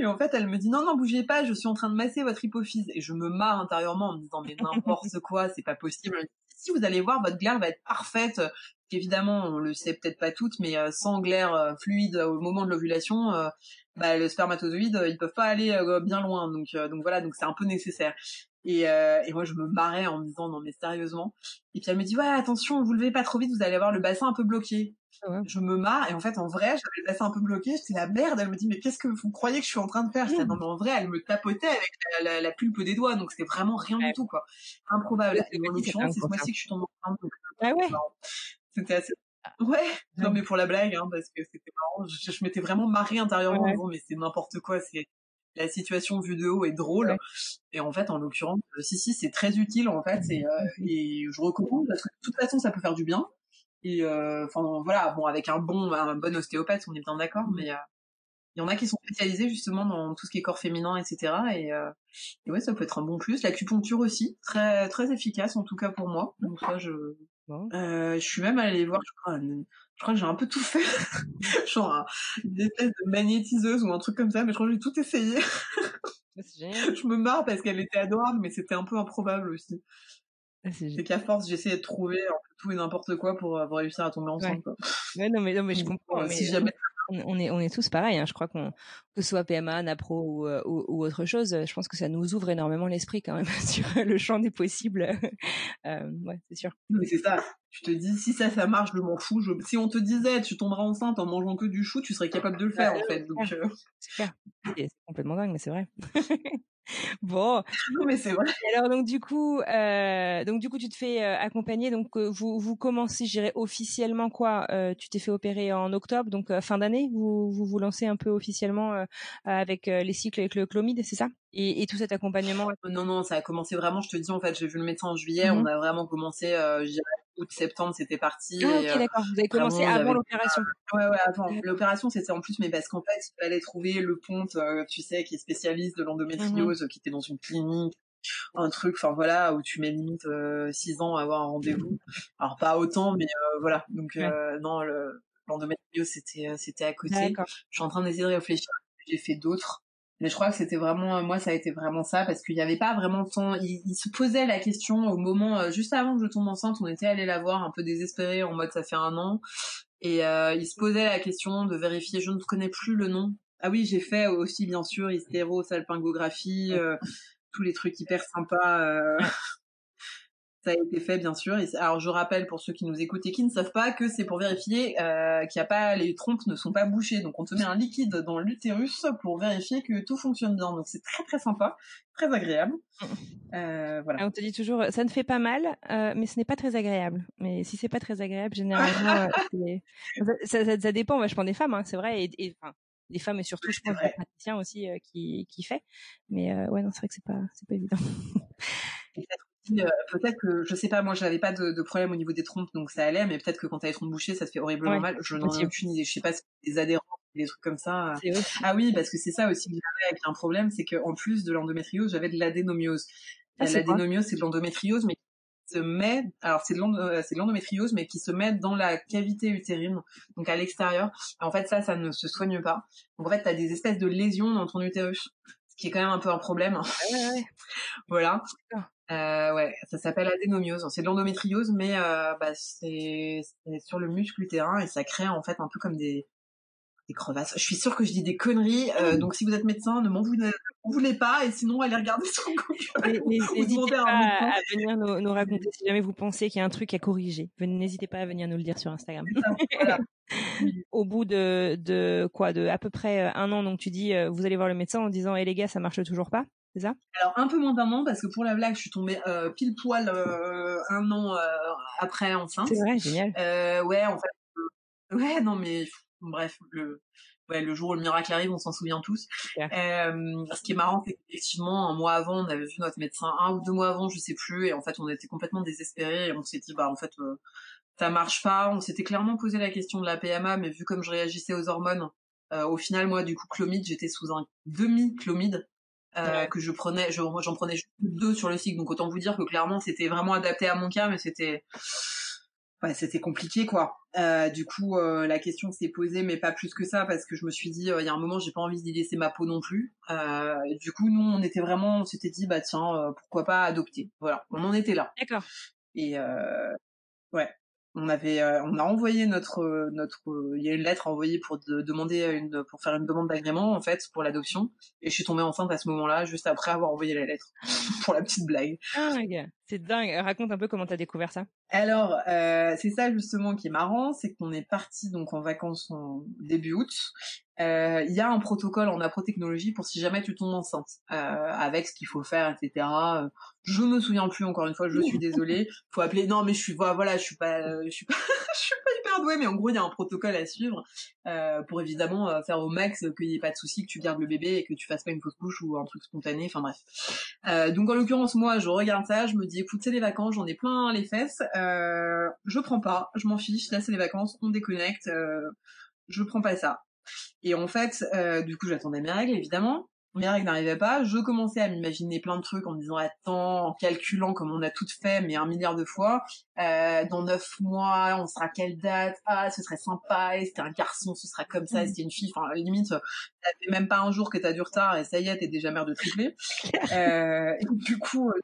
Et en fait, elle me dit non, non, bougez pas, je suis en train de masser votre hypophyse. Et je me marre intérieurement en me disant mais n'importe quoi, c'est pas possible. Si vous allez voir, votre glaire va être parfaite. Évidemment, on le sait peut-être pas toutes, mais euh, sans glaire euh, fluide au moment de l'ovulation, euh, bah, le spermatozoïde, ils peuvent pas aller bien loin. Donc, donc voilà, donc c'est un peu nécessaire. Et, et moi, je me marrais en me disant non mais sérieusement. Et puis elle me dit ouais attention, vous levez pas trop vite, vous allez avoir le bassin un peu bloqué. Je me marre et en fait en vrai j'avais le bassin un peu bloqué, j'étais la merde, elle me dit mais qu'est-ce que vous croyez que je suis en train de faire? Non mais en vrai elle me tapotait avec la, la, pulpe des doigts donc c'était vraiment rien du tout quoi. Improbable. Et en l'occurrence c'est ce mois-ci que je suis tombée enceinte donc euh, ah ouais. c'était assez Ouais, non mais pour la blague hein, parce que c'était marrant, je, je m'étais vraiment marrée intérieurement en disant mais c'est n'importe quoi, c'est la situation vue de haut est drôle et en fait en l'occurrence euh, si si c'est très utile en fait et, euh, et je recommande parce que de toute façon ça peut faire du bien et euh, enfin voilà, bon avec un bon un bon ostéopathe, on est bien d'accord, mais euh, il y en a qui sont spécialisés justement dans tout ce qui est corps féminin, etc. Et, euh, et ouais, ça peut être un bon plus. L'acupuncture aussi, très très efficace en tout cas pour moi. Donc ça, je je suis même allée voir, je crois, je crois que j'ai un peu tout fait, genre une espèce de magnétiseuse ou un truc comme ça, mais je crois que j'ai tout essayé. Je me marre parce qu'elle était adorable, mais c'était un peu improbable aussi. Ah, c'est qu'à force, j'essayais de trouver tout et n'importe quoi pour, pour, réussir à tomber ensemble. Ouais. non, mais, non, mais je comprends. si jamais on est, on est tous pareils. Hein. Je crois qu'on que ce soit PMA, Napro euh, ou, ou, autre chose, je pense que ça nous ouvre énormément l'esprit quand même sur le champ des possibles. euh, ouais, c'est sûr. Mais c'est ça. Tu te dis si ça ça marche, je m'en fous. Si on te disait tu tomberas enceinte en mangeant que du chou, tu serais capable de le faire en fait. Donc euh. c'est complètement dingue, mais c'est vrai. bon. Non mais c'est vrai. alors donc du coup, euh, donc du coup tu te fais euh, accompagner. Donc vous vous commencez, je dirais officiellement quoi Tu t'es fait opérer en octobre, donc fin d'année. Vous, vous vous lancez un peu officiellement avec les cycles avec le chlomide, c'est ça? Et, et, tout cet accompagnement Non non, ça a commencé vraiment. Je te dis en fait, j'ai vu le médecin en juillet. Mmh on a vraiment commencé, je dirais août septembre, c'était parti. Ah, ok, d'accord. Vous avez commencé avant l'opération. Ouais, ouais, avant. L'opération, c'était en plus, mais parce qu'en fait, il fallait trouver le ponte, tu sais, qui est spécialiste de l'endométriose, mmh qui était dans une clinique un truc enfin voilà où tu mets limite 6 ans à avoir un rendez-vous alors pas autant mais voilà donc non l'endométriose c'était c'était à côté je suis en train d'essayer de réfléchir j'ai fait d'autres mais je crois que c'était vraiment, moi, ça a été vraiment ça parce qu'il n'y avait pas vraiment de temps. Il, se posait la question au moment, euh, juste avant que je tombe enceinte, on était allé la voir un peu désespéré en mode ça fait un an. Et euh, il se posait la question de vérifier, je ne connais plus le nom. Ah oui, j'ai fait aussi bien sûr hystéro, salpingographie, euh, tous les trucs hyper sympas. Ça a été fait, bien sûr. alors, je rappelle pour ceux qui nous écoutent et qui ne savent pas que c'est pour vérifier euh, qu'il y a pas les trompes ne sont pas bouchées. Donc, on te met un liquide dans l'utérus pour vérifier que tout fonctionne bien. Donc, c'est très très sympa, très agréable. Euh, voilà. On te dit toujours, ça ne fait pas mal, euh, mais ce n'est pas très agréable. Mais si c'est pas très agréable, généralement, ça, ça, ça, dépend vachement des femmes, hein, c'est vrai. Et, et enfin, des femmes et surtout, je pense, des praticiens aussi qui qui fait. Mais ouais, non, c'est vrai que c'est pas c'est pas évident. Euh, peut-être que je sais pas moi j'avais pas de, de, problème au niveau des trompes donc ça allait mais peut-être que quand t'as les trompes bouchées ça te fait horriblement mal. Je n'en ai aucune idée. Je sais pas si des adhérents des trucs comme ça. Ah oui parce que c'est ça aussi que j'avais avec un problème c'est que en plus de l'endométriose j'avais de l'adénomiose. Ah, l'adénomiose c'est de l'endométriose mais qui se met alors c'est de euh, l'endométriose mais qui se met dans la cavité utérine donc à l'extérieur. En fait ça ça ne se soigne pas. Donc en fait t'as des espèces de lésions dans ton utérus ce qui est quand même un peu un problème. Ah voilà euh, ouais, ça s'appelle adénomiose. C'est de l'endométriose, mais euh, bah, c'est sur le muscle utérin et ça crée en fait un peu comme des, des crevasses. Je suis sûre que je dis des conneries, euh, donc si vous êtes médecin, ne m'en voulez, pas, et sinon allez regarder sur Google. N'hésitez pas à, venir nous, nous, raconter si jamais vous pensez qu'il y a un truc à corriger. N'hésitez pas à venir nous le dire sur Instagram. Au bout de, de quoi, de à peu près un an, donc tu dis, vous allez voir le médecin en disant, hé les gars, ça marche toujours pas? C'est ça? Alors un peu moins d'un an parce que pour la blague, je suis tombée euh, pile poil euh, un an euh, après enceinte. C'est vrai, génial. ouais, en fait, ouais, non mais bref, le ouais, le jour où le miracle arrive, on s'en souvient tous. ce qui est marrant, c'est qu'effectivement, un mois avant, on avait vu notre médecin, un ou deux mois avant, je sais plus, et en fait, on était complètement désespérés et on s'est dit, bah en fait, ça marche pas. On s'était clairement posé la question de la PMA, mais vu comme je réagissais aux hormones, au final, moi, du coup, chlomide, j'étais sous un demi-chlomide. Euh, que je prenais, j'en prenais juste deux sur le cycle, donc autant vous dire que clairement c'était vraiment adapté à mon cas, mais c'était, ouais, c'était compliqué quoi. Euh, du coup, euh, la question s'est posée, mais pas plus que ça, parce que je me suis dit, il y a un moment, j'ai pas envie d'y laisser ma peau non plus. du coup, nous, on était vraiment, on s'était dit, bah tiens, pourquoi pas adopter. Voilà, on en était là. D'accord. Et ouais, on avait euh, on a envoyé notre notre il y a une lettre envoyée pour demander une pour faire une demande d'agrément en fait pour l'adoption et je suis tombée enceinte à ce moment-là juste après avoir envoyé la lettre pour la petite blague. Ah c'est dingue. Raconte un peu comment t'as découvert ça. Alors euh, c'est ça justement qui est marrant, c'est qu'on est parti donc en vacances en début août euh, il y a un protocole en aprotechnologie pour si jamais tu tombes enceinte, euh, avec ce qu'il faut faire, etc. Je me souviens plus encore une fois, je suis désolée. Faut appeler. Non, mais je suis voilà, je suis pas, je suis pas, je suis pas hyper douée, mais en gros il y a un protocole à suivre euh, pour évidemment faire au max qu'il n'y ait pas de souci, que tu gardes le bébé et que tu fasses pas une fausse couche ou un truc spontané. Enfin bref. donc en l'occurrence moi, je regarde ça, je me dis écoute c'est les vacances, j'en ai plein les fesses, je prends pas, je m'en fiche. Là c'est les vacances, on déconnecte. je prends pas ça. Et en fait, euh, du coup, j'attendais mes règles, évidemment. Mes règles n'arrivaient pas, je commençais à m'imaginer plein de trucs en me disant attends, en calculant comme on a tout fait mais un milliard de fois, euh, dans neuf mois on sera à quelle date? Ah ce serait sympa, et c'était un garçon ce sera comme ça, et mmh. c'était une fille, enfin limite ça fait même pas un jour que t'as du retard et ça y est t'es déjà mère de tripler. euh, et du coup, euh,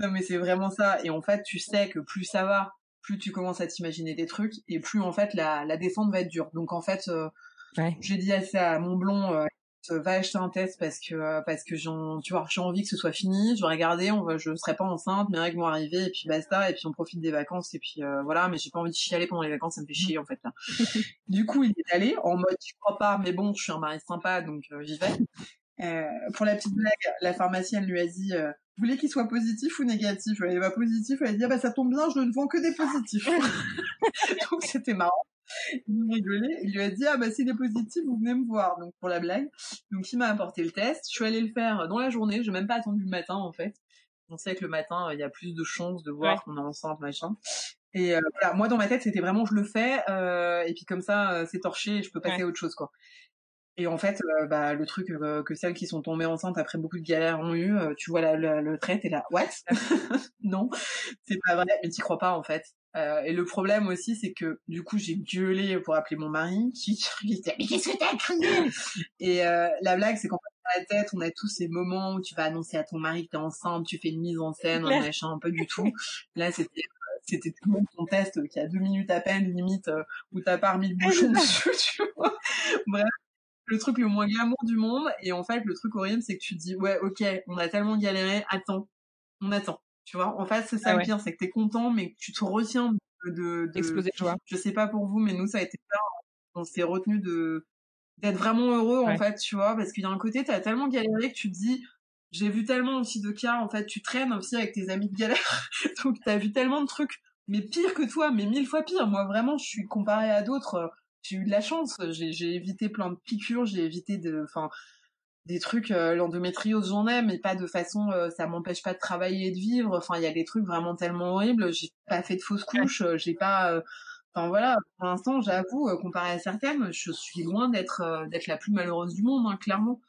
non mais c'est vraiment ça et en fait tu sais que plus ça va, plus tu commences à t'imaginer des trucs et plus en fait la, la descente va être dure. Donc en fait euh, Ouais. J'ai dit à ça à mon blond, euh, va acheter un test parce que euh, parce que j'ai tu vois j'ai envie que ce soit fini. Je vais regarder, on va, je serai pas enceinte, mes règles vont arriver et puis basta et puis on profite des vacances et puis euh, voilà. Mais j'ai pas envie de chialer pendant les vacances, ça me fait chier en fait là. du coup il est allé en mode je crois pas, mais bon je suis un mari sympa donc j'y vais. Euh, pour la petite blague, la pharmacienne lui a dit euh, Vous voulez qu'il soit positif ou négatif? Elle va positif, elle a dit ah bah ça tombe bien, je ne vends que des positifs. Donc c'était marrant il rigolait. Il lui a dit, ah bah s'il est positif, vous venez me voir. Donc pour la blague. Donc il m'a apporté le test. Je suis allée le faire dans la journée. J'ai même pas attendu le matin en fait. On sait que le matin, il y a plus de chances de voir qu'on est enceinte, machin. Et euh, voilà, moi dans ma tête, c'était vraiment je le fais. Euh, et puis comme ça, euh, c'est torché et je peux passer à autre chose quoi. Et en fait, euh, bah, le truc euh, que celles qui sont tombées enceintes après beaucoup de galères ont eu, tu vois le, le trait, t'es là, what? Non, c'est pas vrai, mais t'y crois pas en fait. Euh, et le problème aussi, c'est que du coup, j'ai gueulé pour appeler mon mari, qui disait mais qu'est-ce que t'as crié Et euh, la blague, c'est qu'en fait, dans la tête, on a tous ces moments où tu vas annoncer à ton mari que t'es enceinte, tu fais une mise en scène, un machin, pas du tout. Là, c'était euh, c'était tout le monde ton test qui a deux minutes à peine limite où t'as pas remis le bouchon dessus, tu vois. Bref, le truc le moins glamour du monde. Et en fait, le truc horrible, c'est que tu te dis ouais, ok, on a tellement galéré, attends, on attend. Tu vois, en fait, c'est ça ah le pire, c'est que t'es content, mais que tu te retiens de, de joie. Je sais pas pour vous, mais nous, ça a été ça. On s'est retenu de d'être vraiment heureux, en fait, tu vois, parce qu'il y a un côté, t'as tellement galéré que tu te dis, j'ai vu tellement aussi de cas, en fait, tu traînes aussi avec tes amis de galère, donc t'as vu tellement de trucs, mais pire que toi, mais mille fois pire. Moi, vraiment, je suis comparée à d'autres. J'ai eu de la chance. J'ai, évité plein de piqûres, j'ai évité de, enfin, des trucs euh, l'endométriose j'en ai mais pas de façon euh, ça m'empêche pas de travailler et de vivre. Enfin il y a des trucs vraiment tellement horribles j'ai pas fait de fausses couches euh, j'ai pas enfin voilà. Pour l'instant j'avoue comparé à certaines je suis loin d'être d'être la plus malheureuse du monde hein, clairement.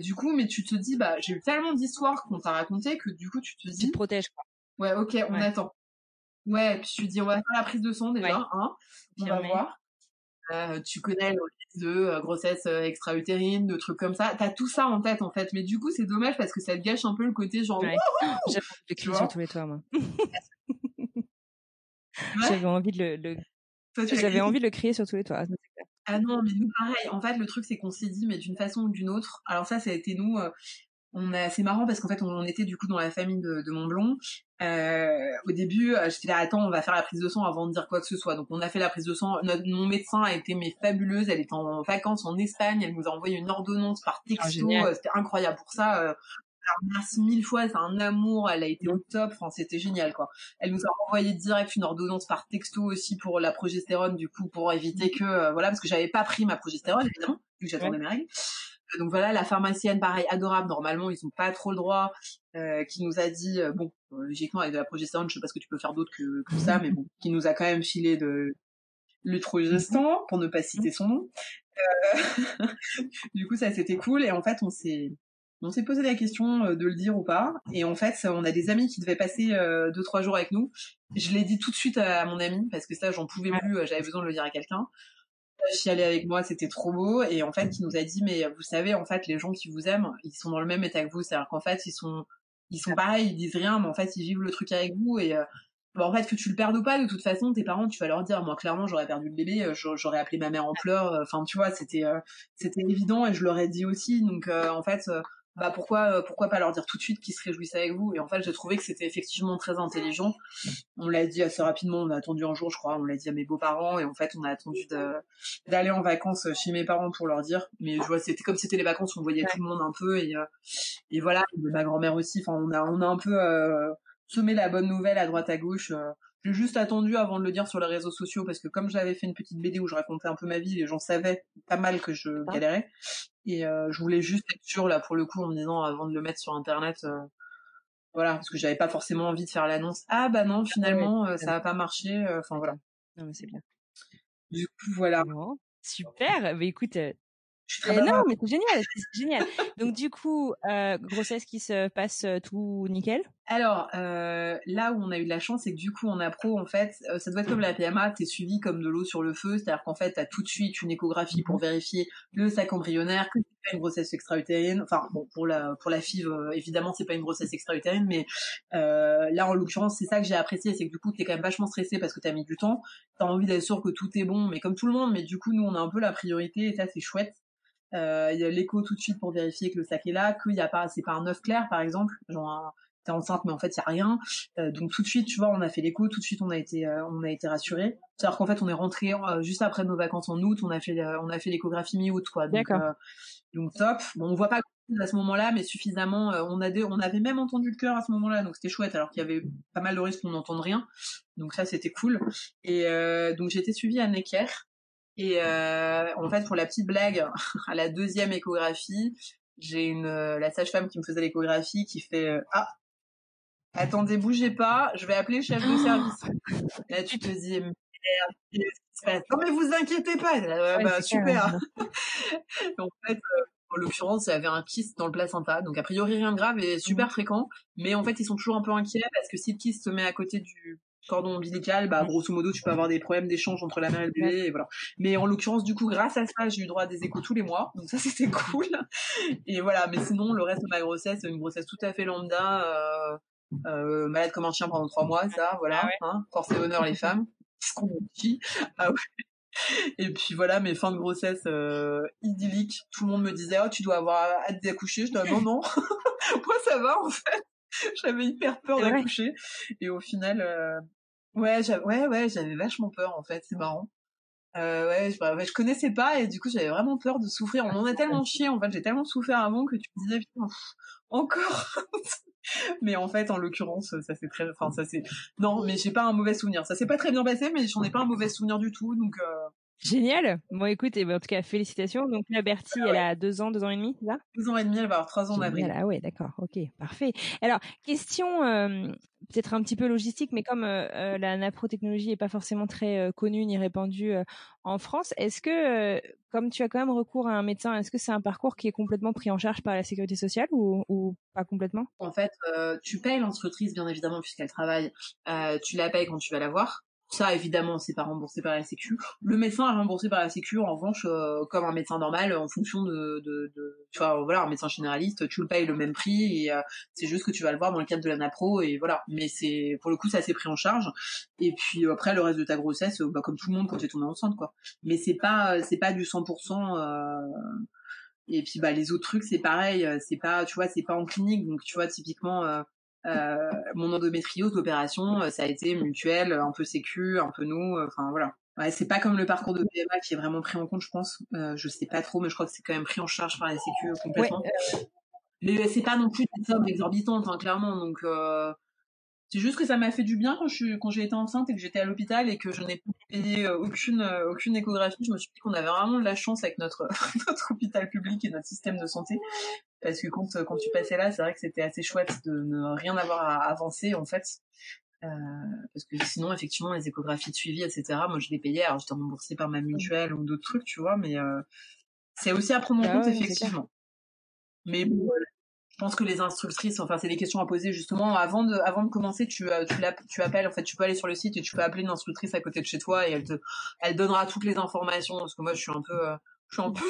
Du coup mais tu te dis bah j'ai eu tellement d'histoires qu'on t'a raconté que du coup tu te dis tu te protèges quoi. Ouais ok on attend. Ouais puis tu te dis on va faire la prise de sang déjà hein. On va voir euh, tu connais le risque de euh, grossesse euh, extra-utérine, de trucs comme ça. T'as tout ça en tête, en fait. Mais du coup, c'est dommage parce que ça te gâche un peu le côté genre... Ouais. J'avais envie de crier sur tous les toits, moi. J'avais envie de le... J'avais envie de le crier sur tous les toits. Ah non, mais nous, pareil. En fait, le truc, c'est qu'on s'est dit, mais d'une façon ou d'une autre... Alors ça, ça a été nous on a, c'est marrant parce qu'en fait, on, était du coup dans la famille de, de Montblon. Euh, au début, euh, j'étais là, attends, on va faire la prise de sang avant de dire quoi que ce soit. Donc, on a fait la prise de sang. Notre, mon médecin a été mais fabuleuse. Elle était en vacances en Espagne. Elle nous a envoyé une ordonnance par texto. Ah, c'était incroyable. Pour ça, euh, merci mille fois. C'est un amour. Elle a été au top. Enfin, c'était génial, quoi. Elle nous a envoyé direct une ordonnance par texto aussi pour la progestérone, du coup, pour éviter que, euh, voilà, parce que j'avais pas pris ma progestérone, évidemment, vu que j'attendais mes règles donc voilà, la pharmacienne, pareil, adorable. Normalement, ils ont pas trop le droit. Euh, qui nous a dit, euh, bon, logiquement avec de la progestérone, je sais pas ce que tu peux faire d'autre que, que ça, mais bon, qui nous a quand même filé de l'utrogestant, pour ne pas citer son nom. Euh... du coup, ça c'était cool. Et en fait, on s'est on s'est posé la question euh, de le dire ou pas. Et en fait, on a des amis qui devaient passer euh, deux trois jours avec nous. Je l'ai dit tout de suite à mon ami parce que ça, j'en pouvais plus. J'avais besoin de le dire à quelqu'un chialé avec moi, c'était trop beau. Et en fait, il nous a dit, mais vous savez, en fait, les gens qui vous aiment, ils sont dans le même état que vous. C'est-à-dire qu'en fait, ils sont, ils sont pareils, ils disent rien, mais en fait, ils vivent le truc avec vous. Et euh, bah, en fait, que tu le perdes ou pas, de toute façon, tes parents, tu vas leur dire, moi, clairement, j'aurais perdu le bébé, euh, j'aurais appelé ma mère en pleurs. Euh, enfin, tu vois, c'était, c'était évident et je leur ai dit aussi. Donc, en fait bah pourquoi euh, pourquoi pas leur dire tout de suite qu'ils se réjouissent avec vous? Et en fait j'ai trouvé que c'était effectivement très intelligent. On l'a dit assez rapidement on a attendu un jour je crois on l'a dit à mes beaux-parents et en fait on a attendu d'aller en vacances chez mes parents pour leur dire. Mais je vois c'était comme c'était les vacances on voyait tout le monde un peu et euh, et voilà ma grand-mère aussi enfin on a on a un peu euh, semé la bonne nouvelle à droite à gauche j'ai juste attendu avant de le dire sur les réseaux sociaux parce que comme j'avais fait une petite BD où je racontais un peu ma vie, les gens savaient pas mal que je ah. galérais. Et euh, je voulais juste être sûre là pour le coup en me disant avant de le mettre sur internet, euh, voilà, parce que j'avais pas forcément envie de faire l'annonce. Ah bah non, finalement euh, ça a pas marché. Enfin voilà. Non mais c'est bien. Du coup voilà. super. Mais écoute, non, mais c'est génial, c'est génial. Donc du coup, euh, grossesse qui se passe euh, tout nickel? Alors euh, là où on a eu de la chance, c'est que du coup en appro, en fait, euh, ça doit être comme la PMA, t'es suivi comme de l'eau sur le feu, c'est-à-dire qu'en fait, t'as tout de suite une échographie pour vérifier le sac embryonnaire, que c'est pas une grossesse extra-utérine. Enfin bon, pour la pour la FIV, évidemment, c'est pas une grossesse extra-utérine, mais là en l'occurrence, c'est ça que j'ai apprécié, c'est que du coup, t'es quand même vachement stressé parce que t'as mis du temps, t'as envie d'être sûr que tout est bon, mais comme tout le monde, mais du coup, nous on a un peu la priorité et ça c'est chouette. Euh, il y a l'écho tout de suite pour vérifier que le sac est là, qu'il y a pas, c'est pas un œuf clair par exemple, genre t'es enceinte mais en fait il y a rien. Euh, donc tout de suite, tu vois, on a fait l'écho, tout de suite on a été, euh, on a été rassuré. C'est-à-dire qu'en fait on est rentré juste après nos vacances en août, on a fait, on a fait l'échographie mi-août quoi. Donc, donc top. Bon, on voit pas à ce moment-là, mais suffisamment. on a on avait même entendu le cœur à ce moment-là, donc c'était chouette. Alors qu'il y avait pas mal de risques qu'on n'entende rien, donc ça c'était cool. Et donc été suivie à Necker. Et euh, en fait, pour la petite blague, à la deuxième échographie, j'ai une euh, la sage-femme qui me faisait l'échographie qui fait euh, ah attendez bougez pas, je vais appeler le chef de service. Là tu te dis merde, non mais vous inquiétez pas, bah, super. en fait, en l'occurrence, il y avait un kyste dans le placenta, donc a priori rien de grave et super mmh. fréquent, mais en fait ils sont toujours un peu inquiets parce que si le kyste se met à côté du cordon ombilical, bah grosso modo tu peux avoir des problèmes d'échange entre la mère et le bébé et voilà. Mais en l'occurrence du coup grâce à ça j'ai eu droit à des échos tous les mois, donc ça c'était cool. Et voilà, mais sinon le reste de ma grossesse, c'est une grossesse tout à fait lambda, euh, euh, malade comme un chien pendant trois mois, ça voilà, ah hein, force et honneur les femmes, ce qu'on dit. Ah et puis voilà, mes fins de grossesse euh, idylliques. Tout le monde me disait, oh, tu dois avoir hâte d'accoucher. Je dis, non, non. Moi, ça va, en fait. J'avais hyper peur d'accoucher. Et au final, euh, Ouais, ouais, ouais, j'avais vachement peur en fait, c'est marrant. Euh, ouais, je, bah, je connaissais pas et du coup j'avais vraiment peur de souffrir. On en a tellement chié en fait, j'ai tellement souffert avant que tu me disais encore. Mais en fait, en l'occurrence, ça c'est très, enfin ça c'est, non, mais j'ai pas un mauvais souvenir. Ça s'est pas très bien passé, mais j'en ai pas un mauvais souvenir du tout, donc. Euh... Génial. Bon, écoute, et ben, en tout cas, félicitations. Donc la Bertie, elle a deux ans, deux ans et demi, c'est ça? Deux ans et demi, elle va avoir trois ans d'avril. Ah ouais, d'accord. Ok, parfait. Alors, question euh, peut-être un petit peu logistique, mais comme euh, euh, la naprotechnologie est pas forcément très connue ni répandue en France, est-ce que, comme tu as quand même recours à un médecin, est-ce que c'est un parcours qui est complètement pris en charge par la sécurité sociale ou, ou pas complètement? En fait, tu payes l'instructrice, bien évidemment, puisqu'elle travaille. tu la payes quand tu vas la voir. Ça, évidemment, c'est pas remboursé par la Sécu. Le médecin est remboursé par la Sécu, en revanche, euh, comme un médecin normal, en fonction de, de, de, tu vois, voilà, un médecin généraliste, tu le payes le même prix et euh, c'est juste que tu vas le voir dans le cadre de la NAPRO et voilà. Mais c'est, pour le coup, ça s'est pris en charge. Et puis après, le reste de ta grossesse, bah, comme tout le monde quand tu es tombée enceinte, quoi. Mais c'est pas, c'est pas du 100%. Euh... Et puis bah les autres trucs, c'est pareil. C'est pas, tu vois, c'est pas en clinique, donc tu vois, typiquement. Euh, euh, mon endométriose, l'opération, euh, ça a été mutuel, un peu sécu, un peu nous, euh, enfin voilà. Ouais, c'est pas comme le parcours de PMA qui est vraiment pris en compte, je pense. Euh, je sais pas trop, mais je crois que c'est quand même pris en charge par la sécu complètement. Ouais, mais c'est pas non plus des sommes exorbitantes, hein, clairement. Donc euh, c'est juste que ça m'a fait du bien quand je quand j'ai été enceinte et que j'étais à l'hôpital et que je n'ai pas payé aucune aucune échographie. Je me suis dit qu'on avait vraiment de la chance avec notre notre hôpital public et notre système de santé. Parce que quand quand tu passais là, c'est vrai que c'était assez chouette de ne rien avoir à avancer en fait. Euh, parce que sinon effectivement les échographies de suivi etc moi je les payais alors j'étais remboursée par ma mutuelle ou d'autres trucs tu vois mais euh, c'est aussi à prendre en ah compte effectivement. Mais bon, pense que les instructrices enfin c'est des questions à poser justement avant de avant de commencer tu tu, tu appelles en fait tu peux aller sur le site et tu peux appeler une instructrice à côté de chez toi et elle te elle donnera toutes les informations parce que moi je suis un peu euh, je suis un peu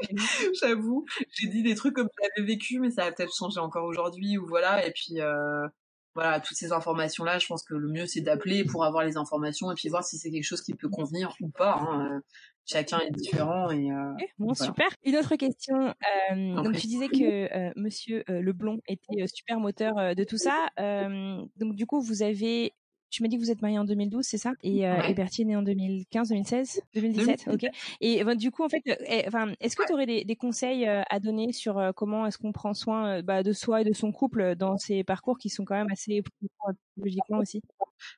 j'avoue. J'ai dit des trucs comme j'avais vécu, mais ça a peut-être changé encore aujourd'hui, ou voilà. Et puis, euh, voilà, toutes ces informations-là, je pense que le mieux, c'est d'appeler pour avoir les informations et puis voir si c'est quelque chose qui peut convenir ou pas. Hein. Chacun est différent et euh, bon super. Une autre question euh, donc tu disais que euh, monsieur euh, Leblond était super moteur de tout ça. Donc du coup vous avez tu m'as dit que vous êtes mariée en 2012, c'est ça? Et, ouais. est née en 2015, 2016, 2017, ok. Et ben, du coup, en fait, eh, enfin, est-ce que tu aurais des, des, conseils à donner sur comment est-ce qu'on prend soin bah, de soi et de son couple dans ces parcours qui sont quand même assez aussi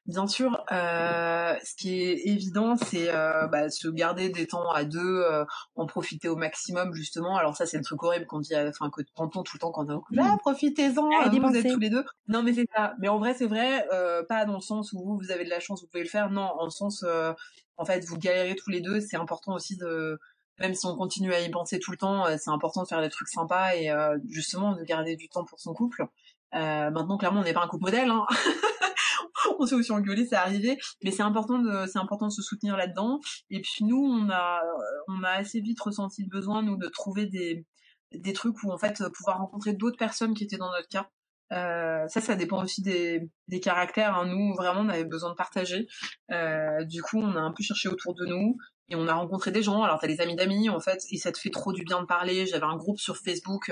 Bien sûr, euh, ce qui est évident, c'est euh, bah, se garder des temps à deux, euh, en profiter au maximum justement. Alors ça, c'est le truc horrible qu'on dit, enfin que t'entends tout le temps quand on dit ah, profitez-en, ah, vous êtes tous les deux. Non, mais c'est ça. Mais en vrai, c'est vrai, pas dans le sens où vous, vous avez de la chance, vous pouvez le faire. Non, en le sens, en fait, vous galérez tous les deux. C'est important aussi de même si on continue à y penser tout le temps, c'est important de faire des trucs sympas et justement de garder du temps pour son couple. maintenant, clairement, on n'est pas un couple modèle. Hein. on s'est aussi engueulé, c'est arrivé, mais c'est important de, c'est important de se soutenir là-dedans. Et puis nous, on a, on a assez vite ressenti le besoin nous de trouver des, des trucs où en fait pouvoir rencontrer d'autres personnes qui étaient dans notre cas. Euh, ça, ça dépend aussi des, des caractères. Hein. Nous, vraiment, on avait besoin de partager. Euh, du coup, on a un peu cherché autour de nous et on a rencontré des gens. Alors, t'as des amis d'amis, en fait, et ça te fait trop du bien de parler. J'avais un groupe sur Facebook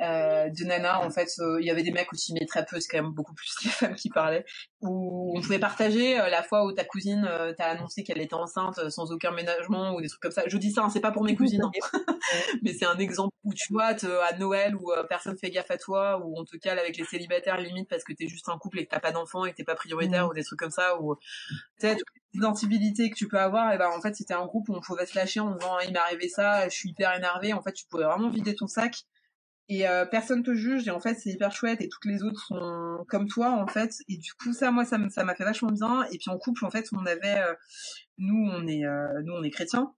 euh, de Nana, en fait, euh, il y avait des mecs aussi, mais très peu, c'est quand même beaucoup plus les femmes qui parlaient, où on pouvait partager euh, la fois où ta cousine t'a annoncé qu'elle était enceinte sans aucun ménagement ou des trucs comme ça. Je dis ça, hein, c'est pas pour mes cousines, hein. mais c'est un exemple où tu vois, à Noël où personne fait gaffe à toi, où on te cale avec les célibataires limite parce que t'es juste un couple et que t'as pas d'enfant et que t'es pas prioritaire mmh. ou des trucs comme ça, ou peut-être l'identibilité que tu peux avoir, et ben en fait c'était un groupe où on pouvait se lâcher en disant il m'est arrivé ça, je suis hyper énervé. En fait, tu pouvais vraiment vider ton sac et euh, personne te juge et en fait c'est hyper chouette et toutes les autres sont comme toi en fait. Et du coup ça moi ça ça m'a fait vachement bien. Et puis en couple en fait on avait euh, nous on est euh, nous on est chrétiens.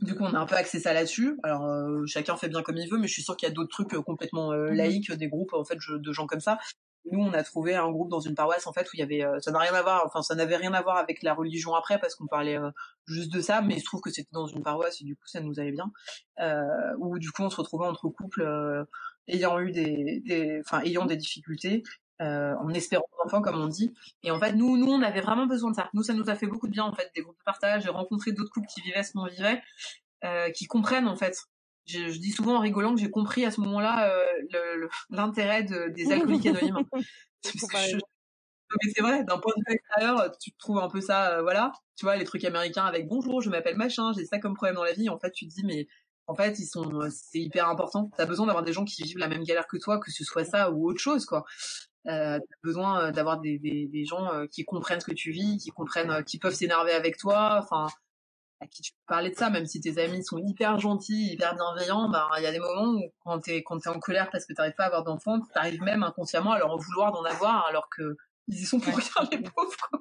Du coup on a un peu axé ça là-dessus. Alors chacun fait bien comme il veut mais je suis sûre qu'il y a d'autres trucs complètement mmh laïques des groupes en fait de gens comme ça nous, on a trouvé un groupe dans une paroisse en fait où il y avait, ça n'a rien à voir, enfin ça n'avait rien à voir avec la religion après parce qu'on parlait juste de ça, mais je trouve que c'était dans une paroisse et du coup ça nous allait bien. Euh, où du coup on se retrouvait entre couples ayant eu des, ayant des difficultés, euh, en espérant enfants comme on dit. Et en fait nous, nous on avait vraiment besoin de ça. Nous ça nous a fait beaucoup de bien en fait des groupes de partage, de rencontrer d'autres couples qui vivaient ce qu'on vivait, euh, qui comprennent en fait je, je, dis souvent en rigolant que j'ai compris à ce moment-là euh, l'intérêt de, des alcooliques anonymes. mais c'est vrai, d'un point de vue extérieur, tu trouves un peu ça, euh, voilà, tu vois, les trucs américains avec bonjour, je m'appelle machin, j'ai ça comme problème dans la vie. En fait, tu te dis, mais en fait, ils sont, euh, c'est hyper important. T'as besoin d'avoir des gens qui vivent la même galère que toi, que ce soit ça ou autre chose, quoi. Euh, t'as besoin d'avoir des, des, des, gens qui comprennent ce que tu vis, qui comprennent, qui peuvent s'énerver avec toi. Enfin, à qui tu peux parler de ça, même si tes amis sont hyper gentils, hyper bienveillants, bah, il y a des moments où quand t'es, quand t'es en colère parce que t'arrives pas à avoir d'enfants, t'arrives même inconsciemment à leur vouloir d'en avoir alors que ils y sont pour rien les pauvres. Quoi.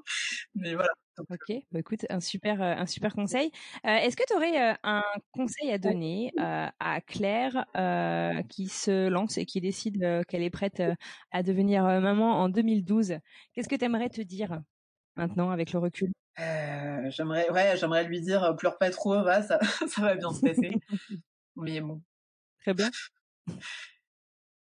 Mais voilà. Ok, bah écoute, un super, euh, un super conseil. Euh, est-ce que tu aurais euh, un conseil à donner à Claire qui se lance et qui décide qu'elle est prête à devenir maman en 2012 Qu'est-ce que tu aimerais te dire maintenant avec le recul? Euh, j'aimerais, ouais, j'aimerais lui dire euh, pleure pas trop, va, ça, ça va bien se passer. Mais bon. Très bien.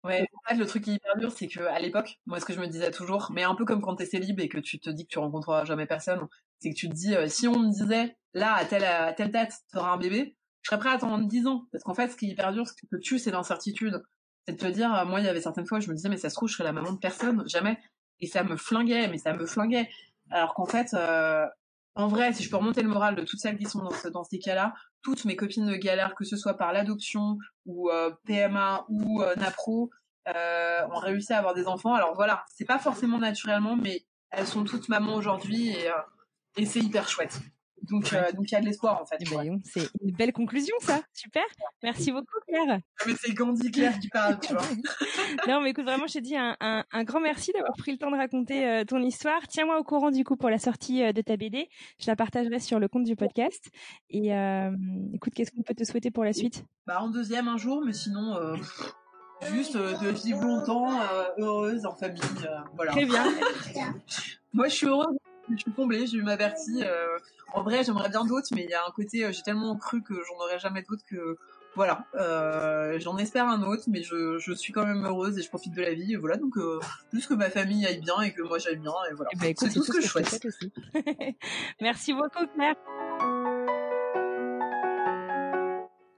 Ouais, en fait, le truc qui est hyper dur, c'est que à l'époque, moi, ce que je me disais toujours, mais un peu comme quand t'es célib et que tu te dis que tu rencontreras jamais personne, c'est que tu te dis, euh, si on me disait, là, à telle, à telle date, t'auras un bébé, je serais prêt à attendre 10 ans. Parce qu'en fait, ce qui est hyper dur, ce qui te tue, c'est l'incertitude. C'est de te dire, moi, il y avait certaines fois, je me disais, mais ça se trouve, je serais la maman de personne, jamais. Et ça me flinguait, mais ça me flinguait. Alors qu'en fait, euh, en vrai, si je peux remonter le moral de toutes celles qui sont dans, ces cas-là, toutes mes copines de galère, que ce soit par l'adoption ou euh, PMA ou euh, NAPRO, euh, ont réussi à avoir des enfants. Alors voilà, c'est pas forcément naturellement, mais elles sont toutes mamans aujourd'hui et c'est hyper chouette. Donc, euh, donc il y a de l'espoir en fait. C'est une belle conclusion ça, super. Merci beaucoup Claire. Mais c'est Gandhi Claire qui parle, tu vois. non mais écoute vraiment, je te dis un, un, un grand merci d'avoir pris le temps de raconter euh, ton histoire. Tiens-moi au courant du coup pour la sortie euh, de ta BD. Je la partagerai sur le compte du podcast. Et écoute, qu'est-ce qu'on peut te souhaiter pour la suite? Bah en deuxième un jour, mais sinon juste de vivre longtemps, heureuse en famille, voilà. Très bien. Moi je suis heureuse je suis comblée, j'ai eu ma Bertie. Euh, en vrai, j'aimerais bien d'autres, mais il y a un côté, euh, j'ai tellement cru que j'en aurais jamais d'autres que voilà, euh, j'en espère un autre, mais je, je, suis quand même heureuse et je profite de la vie. Et voilà, donc euh, juste que ma famille aille bien et que moi j'aille bien, et voilà. Ben, c'est tout, ce que, je souhaite. Aussi. Merci beaucoup, Claire.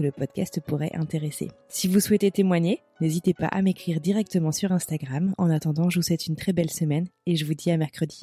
le podcast pourrait intéresser. Si vous souhaitez témoigner, n'hésitez pas à m'écrire directement sur Instagram. En attendant, je vous souhaite une très belle semaine et je vous dis à mercredi.